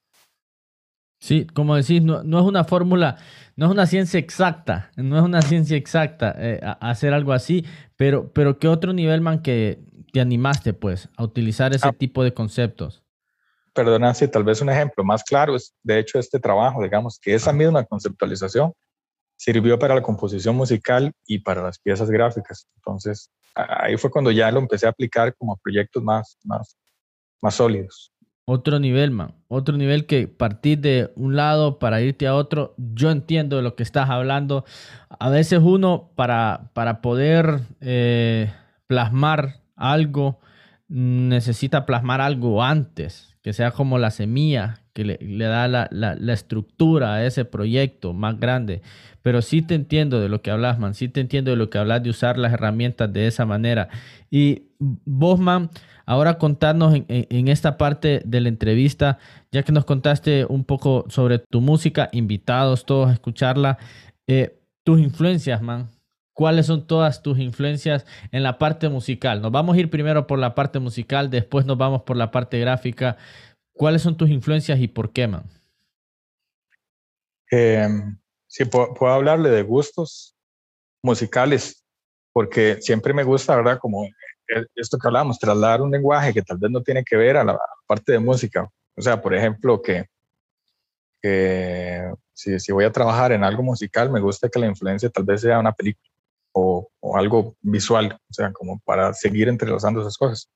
Speaker 2: Sí, como decís, no, no es una fórmula, no es una ciencia exacta, no es una ciencia exacta eh, hacer algo así, pero, pero ¿qué otro nivel, man, que te animaste, pues, a utilizar ese ah. tipo de conceptos?
Speaker 1: Perdona, si tal vez un ejemplo más claro es, de hecho, este trabajo, digamos, que esa misma conceptualización sirvió para la composición musical y para las piezas gráficas. Entonces, ahí fue cuando ya lo empecé a aplicar como proyectos más, más más sólidos.
Speaker 2: Otro nivel, man. Otro nivel que partir de un lado para irte a otro. Yo entiendo de lo que estás hablando. A veces uno para, para poder eh, plasmar algo necesita plasmar algo antes, que sea como la semilla que le, da la, la, estructura a ese proyecto más grande. Pero sí te entiendo de lo que hablas, man. Sí te entiendo de lo que hablas de usar las herramientas de esa manera. Y vos, man, ahora contarnos en, esta parte de la entrevista, ya que nos contaste un poco sobre tu música, invitados todos a escucharla, eh, tus influencias, man. ¿Cuáles son todas tus influencias en la parte musical? Nos vamos a ir primero por la parte musical, después nos vamos por la parte gráfica. ¿Cuáles son tus influencias y por qué, man?
Speaker 1: Eh, sí, puedo, hablarle de gustos musicales, porque siempre me gusta, ¿verdad? Como esto que hablábamos, trasladar un lenguaje que tal vez no tiene que ver a la parte de música. O sea, por ejemplo, que, si, si, voy a trabajar en algo musical, me gusta que la influencia tal vez sea una película o, o algo visual, o sea, como para seguir entrelazando esas cosas.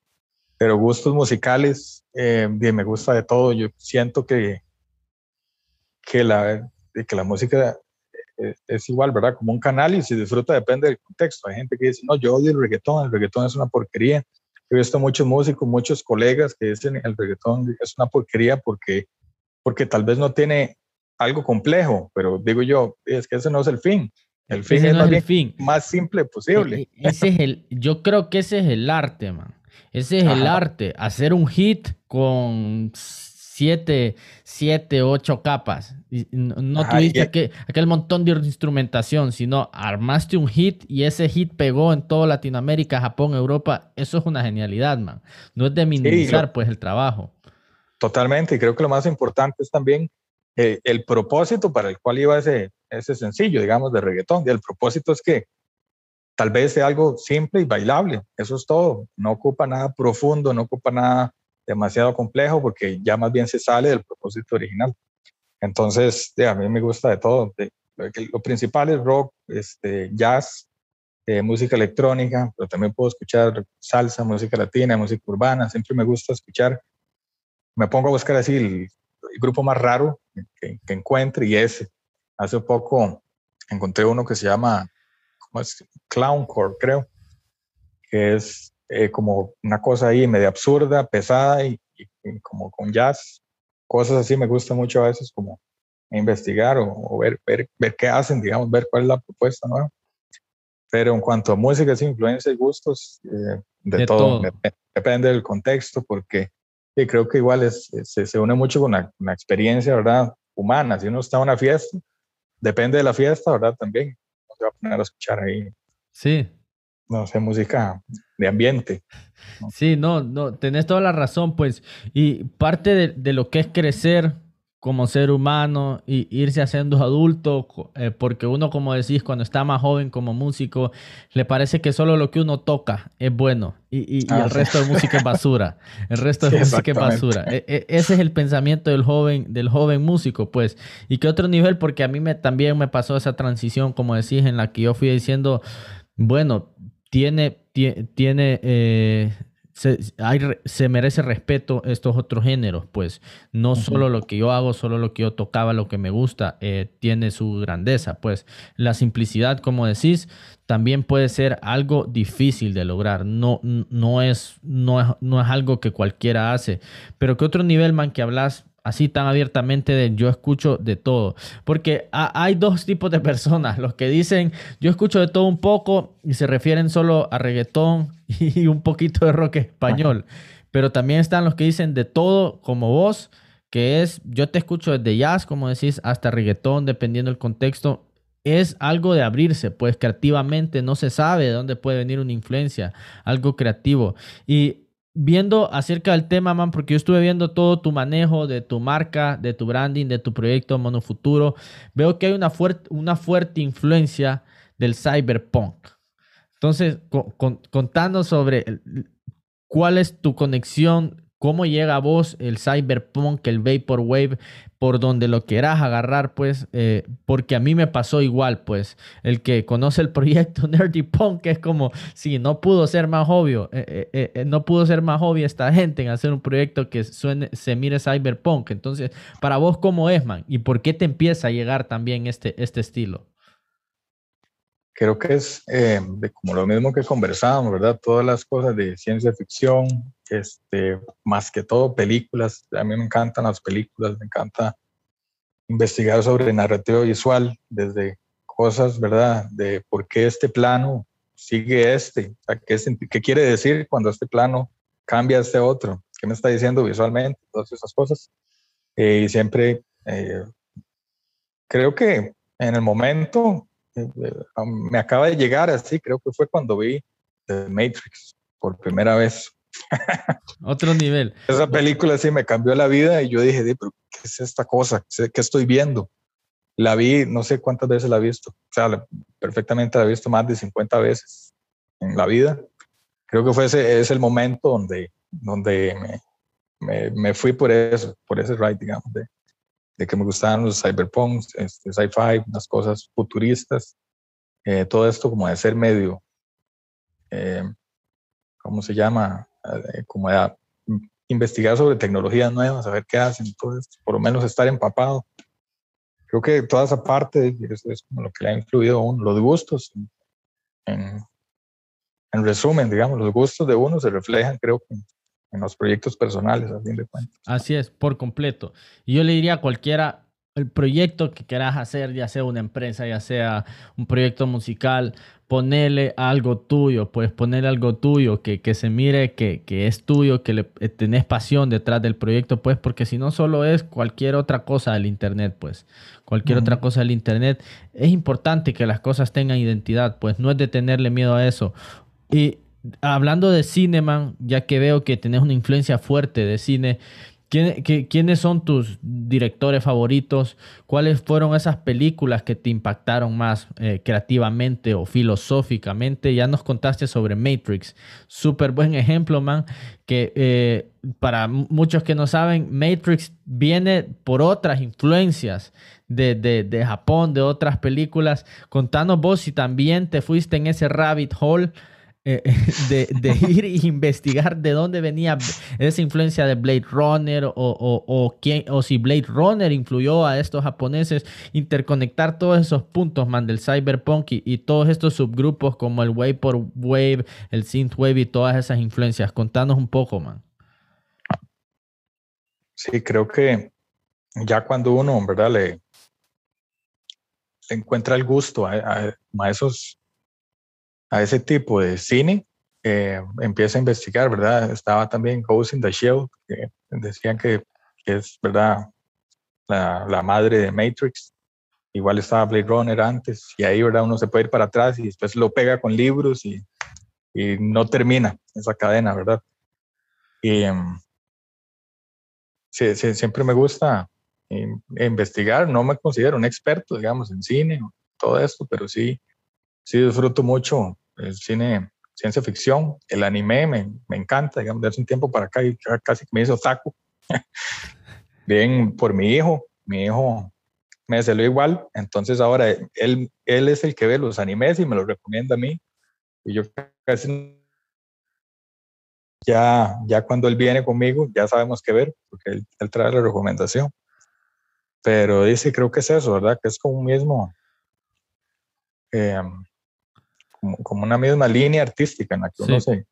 Speaker 1: Pero gustos musicales, eh, bien, me gusta de todo. Yo siento que, que, la, que la música eh, es, igual, ¿verdad? Como un canal y si disfruta depende del contexto. Hay gente que dice, no, yo odio el reggaetón, el reggaetón es una porquería. He visto muchos músicos, muchos colegas que dicen el reggaetón es una porquería porque, porque tal vez no tiene algo complejo, pero digo yo, es que ese no es el fin. El fin es, el fin. más simple posible. E,
Speaker 2: e, ese es el, yo creo que ese es el arte, man. Ese es el arte, hacer un hit con siete, siete, ocho capas. no tuviste aquel, montón de instrumentación, sino armaste un hit y ese hit pegó en toda Latinoamérica, Japón, Europa. Eso es una genialidad, man. No es de minimizar, pues, el trabajo.
Speaker 1: Totalmente, y creo que lo más importante es también eh, el propósito para el cual iba ese, ese sencillo, digamos, de reggaetón. Y el propósito es que tal vez sea algo simple y bailable, eso es todo. No ocupa nada profundo, no ocupa nada demasiado complejo porque ya más bien se sale del propósito original. Entonces, a mí me gusta de todo. lo principal es rock, este, jazz, eh, música electrónica, pero también puedo escuchar salsa, música latina, música urbana. Siempre me gusta escuchar. Me pongo a buscar así el, grupo más raro que, que, encuentre y ese. Hace poco encontré uno que se llama ¿cómo es? Clowncore, creo, que es eh, como una cosa ahí medio absurda, pesada y, como con jazz, cosas así me gusta mucho a veces como investigar o, ver, ver, ver, qué hacen, digamos, ver cuál es la propuesta nueva. Pero en cuanto a música, influencia y gustos, eh, de, todo, depende del contexto, porque creo que igual es, se, se, une mucho con una, experiencia, ¿verdad? Humana. Si uno está en una fiesta, depende de la fiesta, ¿verdad? También se va a poner a escuchar ahí.
Speaker 2: Sí,
Speaker 1: no sé, música de ambiente.
Speaker 2: Sí, no, no, tenés toda la razón, pues. Y parte de, lo que es crecer como ser humano y irse haciendo adulto, eh, porque uno, como decís, cuando está más joven como músico, le parece que solo lo que uno toca es bueno y, y, ah, el resto de música es basura. *laughs* El resto de música es basura. E, e, ese es el pensamiento del joven, del joven músico, pues. Y que otro nivel, porque a mí me, también me pasó esa transición, como decís, en la que yo fui diciendo, bueno, tiene, tiene, eh, se, se, merece respeto estos otros géneros, pues. No solo lo que yo hago, solo lo que yo tocaba, lo que me gusta, eh, tiene su grandeza, pues. La simplicidad, como decís, también puede ser algo difícil de lograr, no, no, es, no, es, no es algo que cualquiera hace, pero que otro nivel, man, que hablas así tan abiertamente de yo escucho de todo. Porque hay dos tipos de personas, los que dicen yo escucho de todo un poco y se refieren solo a reggaetón y un poquito de rock español. Pero también están los que dicen de todo como vos, que es yo te escucho desde jazz, como decís, hasta reggaetón, dependiendo del contexto. Es algo de abrirse, pues creativamente no se sabe de dónde puede venir una influencia, algo creativo. Y viendo acerca del tema, man, porque yo estuve viendo todo tu manejo de tu marca, de tu branding, de tu proyecto Monofuturo, veo que hay una, fuerte, una fuerte influencia del cyberpunk. Entonces, contando sobre cuál es tu conexión cómo llega a vos el cyberpunk, el vaporwave, por donde lo quieras agarrar, pues, eh, porque a mí me pasó igual, pues, el que conoce el *laughs* proyecto Nerdy Punk es como, sí, no pudo ser más obvio, eh, eh, no pudo ser más obvio esta *laughs* gente en hacer un proyecto que suene, se mire cyberpunk. Entonces, para vos, ¿cómo es, man? ¿Y por qué te empieza a llegar también este, este estilo?
Speaker 1: creo que es como lo mismo que conversábamos, ¿verdad? Todas las cosas de ciencia ficción, este, más que todo películas. A mí me encantan las películas, me encanta investigar sobre narrativa visual, desde cosas, ¿verdad? De por qué este plano sigue este, o ¿qué, qué quiere decir cuando este plano cambia a este otro, qué me está diciendo visualmente, todas esas cosas. Eh, y siempre eh, creo que en el momento eh, me acaba de llegar así, creo que fue cuando vi The Matrix por primera vez.
Speaker 2: Otro nivel.
Speaker 1: Esa película sí me cambió la vida y yo dije, pero ¿qué es esta cosa? ¿Qué estoy viendo? La vi, no sé cuántas veces la he visto, o sea, perfectamente la he visto más de 50 veces en la vida. Creo que fue ese es el momento donde, donde me, me, fui por eso, por ese ride, digamos, de, de que me gustaban los cyberpunk, este, sci-fi, unas cosas futuristas, eh, todo esto como de ser medio, eh, ¿cómo se llama? Eh, como de investigar sobre tecnologías nuevas, saber qué hacen, esto, por lo menos estar empapado creo que toda esa parte es, como lo que le ha influido a uno, los gustos. En, en, resumen, digamos, los gustos de uno se reflejan, creo que, en los proyectos personales, a fin de cuentas.
Speaker 2: Así es, por completo. Y yo le diría a cualquiera, el proyecto que quieras hacer, ya sea una empresa, ya sea un proyecto musical, ponerle algo tuyo, pues ponerle algo tuyo, que, que se mire que, que, es tuyo, que le, eh, tenés pasión detrás del proyecto, pues porque si no solo es cualquier otra cosa del Internet, pues cualquier otra cosa del Internet, es importante que las cosas tengan identidad, pues no es de tenerle miedo a eso. Y hablando de Cineman, ya que veo que tenés una influencia fuerte de cine, ¿Quiénes son tus directores favoritos? ¿Cuáles fueron esas películas que te impactaron más eh, creativamente o filosóficamente? Ya nos contaste sobre Matrix. Súper buen ejemplo, man. Que eh, para muchos que no saben, Matrix viene por otras influencias de, de, de Japón, de otras películas. Contanos vos si también te fuiste en ese rabbit hole eh, *laughs* de, ir e investigar de dónde venía esa influencia de Blade Runner o, o, quién, o si Blade Runner influyó a estos japoneses, interconectar todos esos puntos, man, del cyberpunk y, todos estos subgrupos como el Wave por Wave, el Synthwave y todas esas influencias. Contanos un poco, man.
Speaker 1: Sí, creo que ya cuando uno, ¿verdad? Le, encuentra el gusto a esos a ese tipo de cine, eh, empieza a investigar, ¿verdad? Estaba también Ghost in the Shell, que decían que, es, ¿verdad? La, madre de Matrix. Igual estaba Blade Runner antes, y ahí, ¿verdad? Uno se puede ir para atrás y después lo pega con libros y, y no termina esa cadena, ¿verdad? Y sí, siempre me gusta investigar, no me considero un experto, digamos, en cine, todo esto, pero sí, sí disfruto mucho el cine ciencia ficción, el anime me, me encanta, digamos, de hace un tiempo para acá y casi me hizo taco. *laughs* Bien por mi hijo, mi hijo me salió igual, entonces ahora él, él es el que ve los animes y me los recomienda a mí. Y yo casi ya, ya cuando él viene conmigo, ya sabemos qué ver, porque él, él trae la recomendación. Pero dice, creo que es eso, ¿verdad? Que es como un mismo, eh, como, una misma línea artística en la que uno se,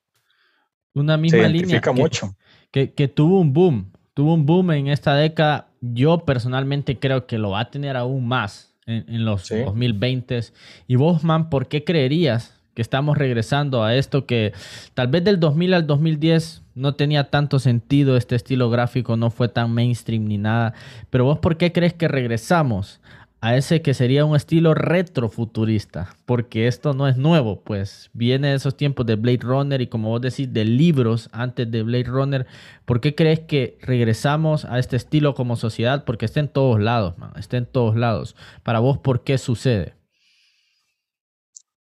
Speaker 2: una misma línea que,
Speaker 1: mucho.
Speaker 2: Que, que, tuvo un boom, tuvo un boom en esta década. Yo personalmente creo que lo va a tener aún más en, en los 2020. Y vos, man, ¿por qué creerías que estamos regresando a esto que tal vez del 2000 al 2010 no tenía tanto sentido, este estilo gráfico no fue tan mainstream ni nada, pero vos por qué crees que regresamos a ese que sería un estilo retrofuturista, porque esto no es nuevo, pues viene de esos tiempos de Blade Runner y como vos decís, de libros antes de Blade Runner. ¿Por qué crees que regresamos a este estilo como sociedad? Porque está en todos lados, man, está en todos lados. Para vos, ¿por qué sucede?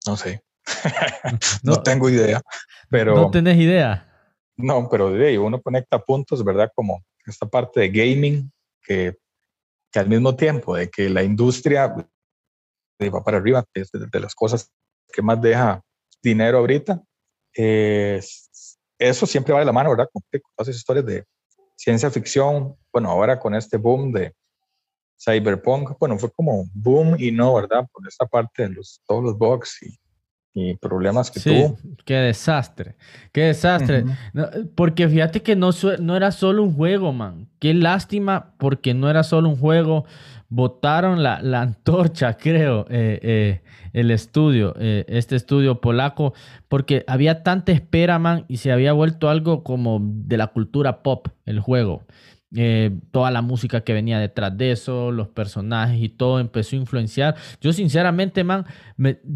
Speaker 1: No sé. *laughs* no, tengo idea, pero...
Speaker 2: ¿No tenés idea?
Speaker 1: No, pero de uno conecta puntos, ¿verdad? Como esta parte de gaming que que al mismo tiempo de que la industria va para arriba, es de, las cosas que más deja dinero ahorita, eso siempre va de la mano, ¿verdad? Con todas esas historias de ciencia ficción, bueno, ahora con este boom de Cyberpunk, bueno, fue como boom y no, ¿verdad? Por esta parte de los, todos los bugs y, problemas que tuvo.
Speaker 2: Qué desastre, qué desastre. porque fíjate que no, no era solo un juego, man. Qué lástima porque no era solo un juego. Botaron la, la antorcha, *laughs* creo, eh, eh, el estudio, eh, este estudio polaco, porque había tanta espera, man, y se había vuelto algo como de la cultura pop, el juego. Eh, toda la música que venía detrás de eso, los personajes y todo empezó a influenciar. Yo sinceramente, man,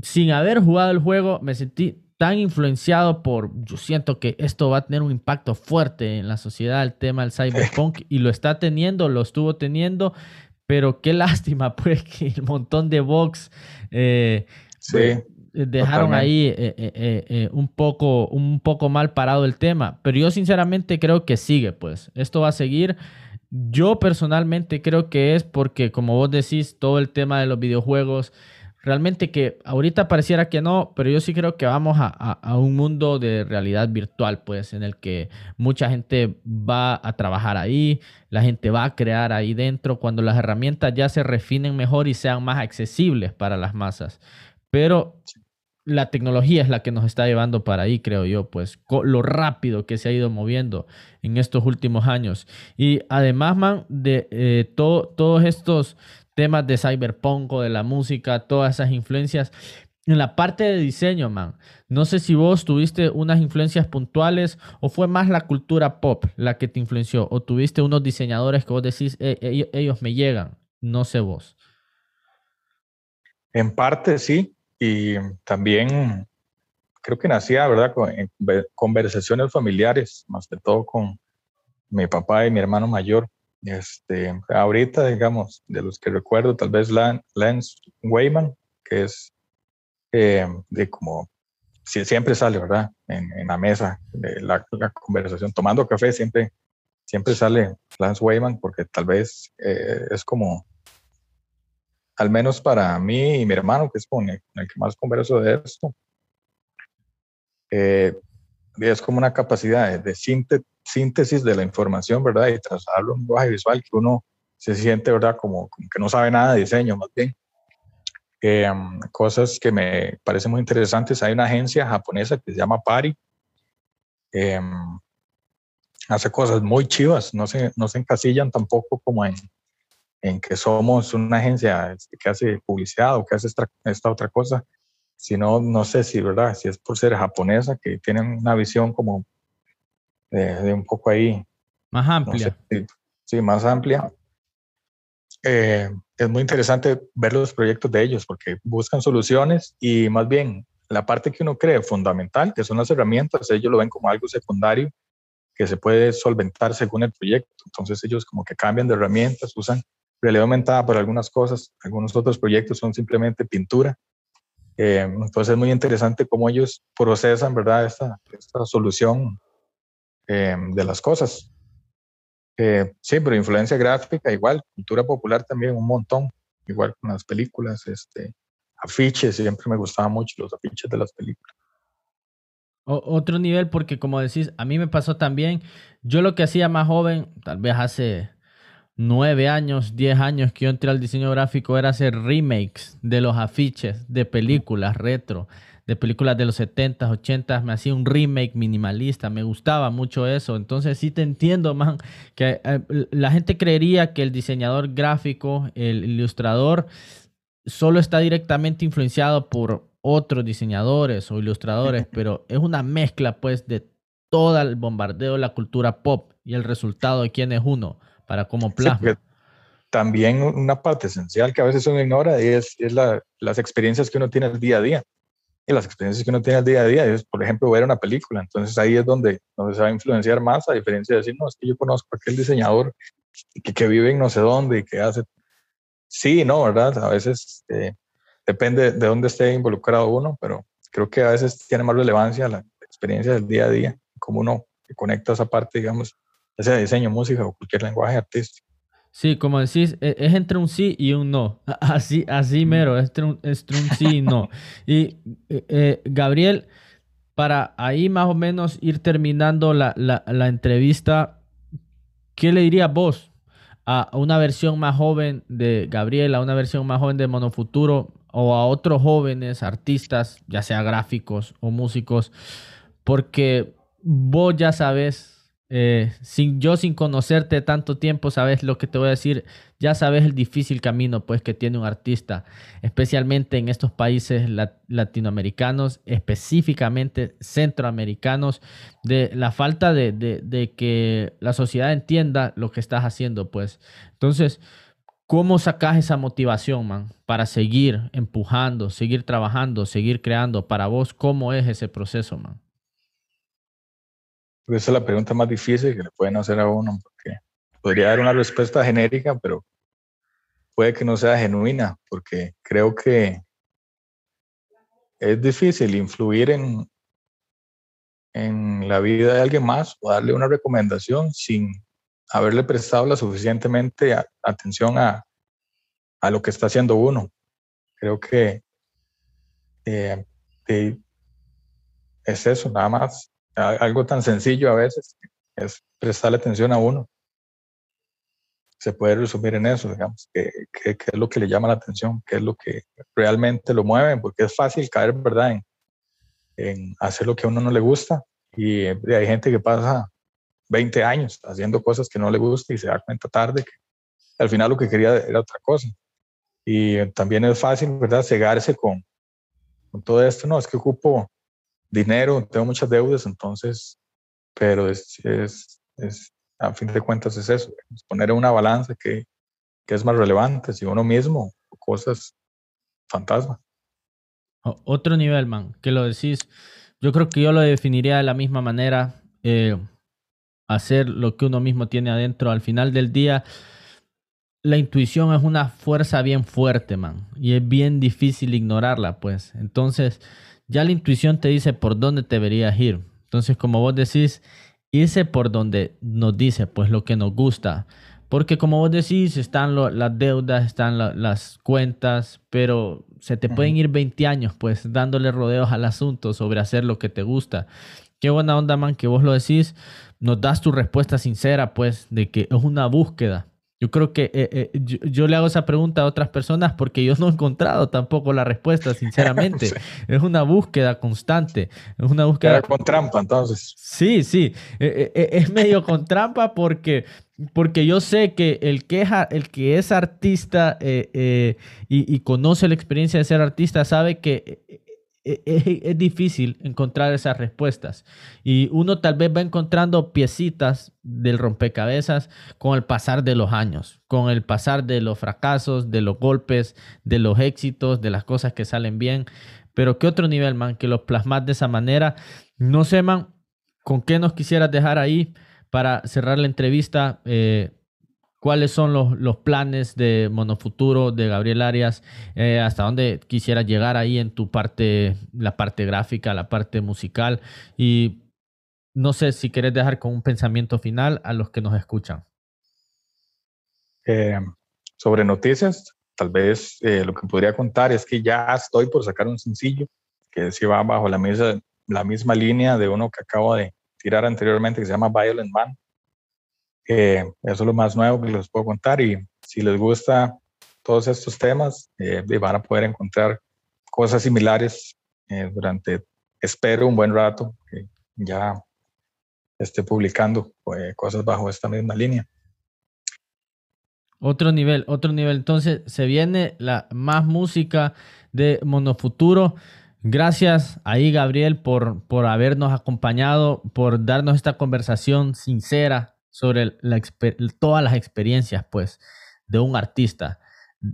Speaker 2: sin haber jugado el juego, me sentí tan influenciado por, yo siento que esto va a tener un impacto fuerte en la sociedad, el tema del cyberpunk, *laughs* y lo está teniendo, lo estuvo teniendo, pero qué *laughs* lástima, pues, que el montón de box eh,
Speaker 1: sí.
Speaker 2: Dejaron ahí eh, eh, un, poco, un poco mal parado el tema, pero yo sinceramente creo que sigue, pues esto va a seguir. Yo personalmente creo que es porque, como vos decís, todo el tema de los videojuegos, realmente que ahorita pareciera que no, pero yo sí creo que vamos a, a, un mundo de realidad virtual, pues, en el que mucha gente va a trabajar ahí, la gente va a crear ahí dentro, cuando las herramientas ya se refinen mejor y sean más accesibles para las masas. Pero la tecnología es la que nos está llevando para ahí, creo yo, pues lo rápido que se ha ido moviendo en estos últimos años. Y además, man, de eh, todos estos temas de cyberpunk o de la música, todas esas influencias, en la parte de diseño, man, no sé si vos tuviste unas influencias puntuales o fue más la cultura pop la que te influenció o tuviste unos diseñadores que vos decís, eh, eh, ellos me llegan, no sé vos.
Speaker 1: En parte sí, y también creo que nacía, ¿verdad?, con conversaciones familiares, más que todo con mi papá y mi hermano mayor. Este, ahorita, digamos, de los que recuerdo, tal vez Lance Wayman, que es eh, de como, si, siempre sale, ¿verdad?, en, la mesa, de la, conversación, tomando café, siempre, siempre sale Lance Wayman, porque tal vez eh, es como al menos para mí y mi hermano, que es con el, que más converso de esto, eh, es como una capacidad de, síntesis de la información, ¿verdad? Y trasladarlo en un lenguaje visual que uno se siente, ¿verdad? Como, que no sabe nada de diseño, más bien. Eh, cosas que me parecen muy interesantes. Hay una agencia japonesa que se llama Pari. Eh, hace cosas muy chivas, no se, no se encasillan tampoco como en, en que somos una agencia que hace publicidad o que hace esta, otra cosa, sino no sé si, ¿verdad? Si es por ser japonesa, que tienen una visión como de, un poco ahí.
Speaker 2: Más amplia.
Speaker 1: sí, más amplia. Eh, es muy interesante ver los proyectos de ellos porque buscan soluciones y más bien la parte que uno cree fundamental, que son las herramientas, ellos lo ven como algo secundario que se puede solventar según el proyecto. Entonces ellos como que cambian de herramientas, usan realidad aumentada para algunas cosas, algunos otros proyectos son simplemente pintura. Eh, entonces es muy interesante cómo ellos procesan, ¿verdad?, esta, esta solución eh, de las cosas. Eh, sí, pero influencia gráfica igual, cultura popular también un montón, igual con las películas, este, afiches, siempre me gustaban mucho los afiches de las películas.
Speaker 2: otro nivel, porque como decís, a mí me pasó también, yo lo que hacía más joven, tal vez hace nueve años, diez años que yo entré al diseño gráfico era hacer remakes de los afiches de películas retro, de películas de los 70s, 80s. Me hacía un remake minimalista, me gustaba mucho eso. Entonces sí te entiendo, man, que eh, la gente creería que el diseñador gráfico, el ilustrador, solo está directamente influenciado por otros diseñadores o ilustradores, *laughs* pero es una mezcla pues de todo el bombardeo de la cultura pop y el resultado de quién es uno para cómo plasma.
Speaker 1: también una parte esencial que a veces uno ignora es, es la, las experiencias que uno tiene el día a día. Y las experiencias que uno tiene el día a día es, por ejemplo, ver una película. Entonces ahí es donde, donde se va a influenciar más, a diferencia de decir, no, es que yo conozco a aquel diseñador que, que vive en no sé dónde y que hace... Sí, no, ¿verdad? A veces eh, depende de dónde esté involucrado uno, pero creo que a veces tiene más relevancia la experiencia del día a día, cómo uno conecta esa parte, digamos, ya sea diseño, música o cualquier lenguaje artístico.
Speaker 2: Sí, como decís, e, es entre un sí y un no. *laughs* Así, así mero, es entre un, sí y no. *laughs* Y eh, eh, Gabriel, para ahí más o menos ir terminando la, entrevista, ¿qué le dirías vos a una versión más joven de Gabriel, a una versión más joven de Monofuturo o a otros jóvenes artistas, ya sea gráficos o músicos, porque vos ya sabes eh, sin, yo sin conocerte tanto tiempo, sabes lo que te voy a decir, ya sabes el difícil camino pues que tiene un artista, especialmente en estos países latinoamericanos, específicamente centroamericanos, de la falta de, de, que la sociedad entienda lo que estás haciendo pues. Entonces, ¿cómo sacas esa motivación, man, para seguir empujando, seguir trabajando, seguir creando? Para vos, ¿cómo es ese proceso, man?
Speaker 1: Esa es la pregunta más difícil que le pueden hacer a uno, porque podría dar una respuesta genérica, pero puede que no sea genuina, porque creo que es difícil influir en, en la vida de alguien más o darle una recomendación sin haberle prestado la suficientemente atención a, a, lo que está haciendo uno. Creo que eh, es eso, nada más algo tan sencillo a veces es prestarle atención a uno. Se puede resumir en eso, digamos, qué, es lo que le llama la atención, qué es lo que realmente lo mueve, porque es fácil caer, ¿verdad?, en, en hacer lo que a uno no le gusta. Y hay gente que pasa 20 años haciendo cosas que no le gusta y se da cuenta tarde que al final lo que quería era otra cosa. Y también es fácil, ¿verdad?, cegarse con, con todo esto. No, es que ocupo dinero, tengo muchas deudas, entonces, pero es, es, es a fin de cuentas es eso, es poner una balanza que, que es más relevante, si uno mismo, cosas fantasmas.
Speaker 2: Otro nivel, man, que lo decís, yo creo que yo lo definiría de la misma manera, eh, hacer lo que uno mismo tiene adentro. Al final del día, la intuición es una fuerza bien fuerte, man, y es bien difícil ignorarla, pues. Entonces, ya la intuición te dice por dónde deberías ir. Entonces, como vos decís, irse por donde nos dice, pues lo que nos gusta. Porque como vos decís, están las deudas, están las cuentas, pero se te pueden ir 20 años, pues dándole rodeos al asunto sobre hacer lo que te gusta. Qué buena onda, man, que vos lo decís. Nos das tu respuesta sincera, pues, de que es una búsqueda. Yo creo que eh, eh, yo, le hago esa pregunta a otras personas porque yo no he encontrado tampoco la respuesta, sinceramente. *laughs* Es una búsqueda constante. Es una búsqueda.
Speaker 1: con trampa, entonces.
Speaker 2: Sí, sí. Eh, es medio con *laughs* trampa porque, porque yo sé que el que, el que es artista y, y, conoce la experiencia de ser artista sabe que e, e, es, difícil encontrar esas respuestas. Y uno tal vez va encontrando piecitas del rompecabezas con el pasar de los años, con el pasar de los fracasos, de los golpes, de los éxitos, de las cosas que salen bien. Pero qué otro nivel, man, que los plasmas de esa manera. No sé, man, con qué nos quisieras dejar ahí para cerrar la entrevista. Eh, cuáles son los, planes de Monofuturo, de Gabriel Arias, eh, hasta dónde quisiera llegar ahí en tu parte, la parte gráfica, la parte musical. Y no sé si quieres dejar con un pensamiento final a los que nos escuchan.
Speaker 1: Eh, sobre noticias, tal vez eh, lo que podría contar es que ya estoy por sacar un sencillo que se va bajo la misma, la misma línea de uno que acabo de tirar anteriormente que se llama Violent Man eso es lo más nuevo que les puedo contar y si les gusta todos estos temas, eh, van a poder encontrar cosas similares eh, durante, espero, un buen rato, que ya esté publicando eh, cosas bajo esta misma línea.
Speaker 2: Otro nivel, otro nivel. Entonces se viene la más música de Monofuturo. Gracias ahí, Gabriel, por, por habernos acompañado, por darnos esta conversación sincera, sobre todas las experiencias, pues, de un artista.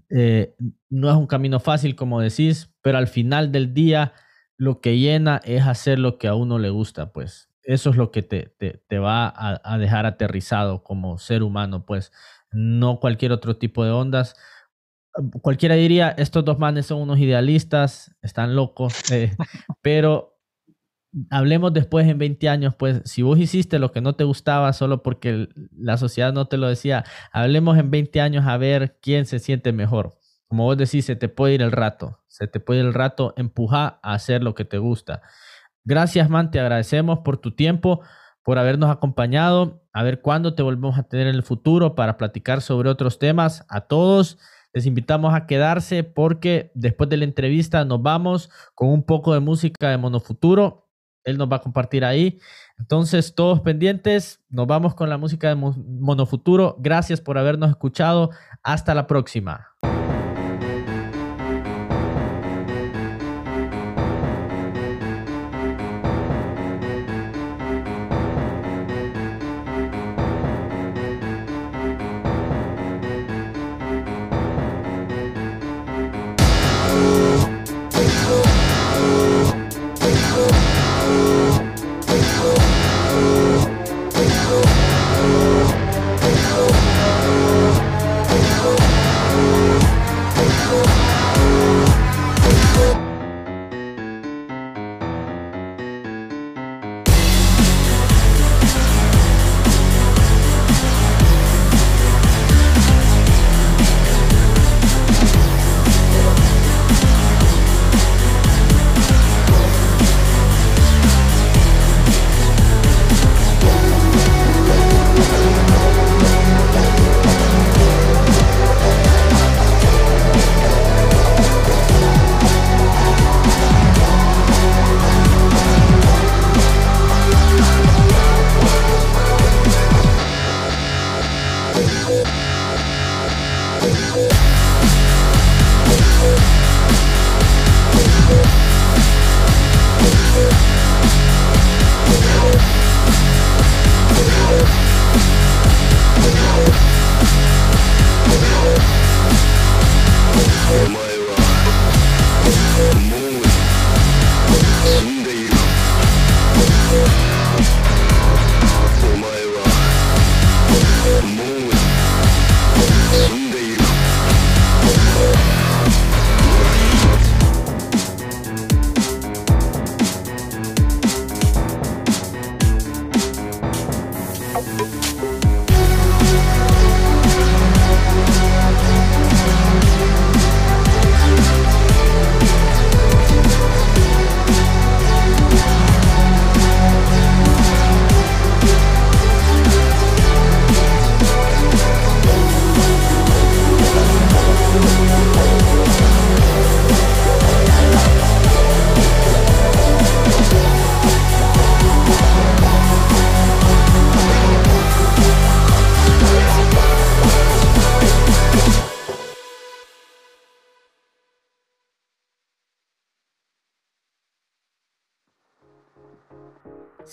Speaker 2: Eh, no es un camino fácil, como decís, pero al final del día lo que llena es hacer lo que a uno le gusta, pues. Eso es lo que te, te, va a, a, dejar aterrizado como ser humano, pues. No cualquier otro tipo de ondas. Cualquiera diría, estos dos manes son unos idealistas, están locos, eh, *laughs* pero hablemos después en 20 años, pues si vos hiciste lo que no te gustaba solo porque la sociedad no te lo decía, hablemos en 20 años a ver quién se siente mejor. Como vos decís, se te puede ir el rato, se te puede ir el rato, empuja a hacer lo que te gusta. Gracias, man, te agradecemos por tu tiempo, por habernos acompañado. A ver cuándo te volvemos a tener en el futuro para platicar sobre otros temas. A todos les invitamos a quedarse porque después de la entrevista nos vamos con un poco de música de Monofuturo. Él nos va a compartir ahí. Entonces, todos pendientes, nos vamos con la música de Monofuturo. Gracias por habernos escuchado. Hasta la próxima.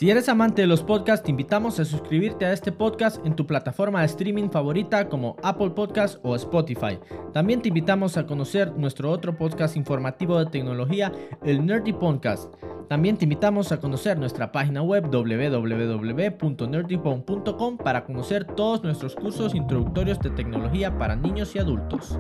Speaker 2: Si eres amante de los podcasts, te invitamos a suscribirte a este podcast en tu plataforma de streaming favorita como Apple Podcasts o Spotify. También te invitamos a conocer nuestro otro podcast informativo de tecnología, el Nerdy Podcast. También te invitamos a conocer nuestra página web www.nerdypon.com para conocer todos nuestros cursos introductorios de tecnología para niños y adultos.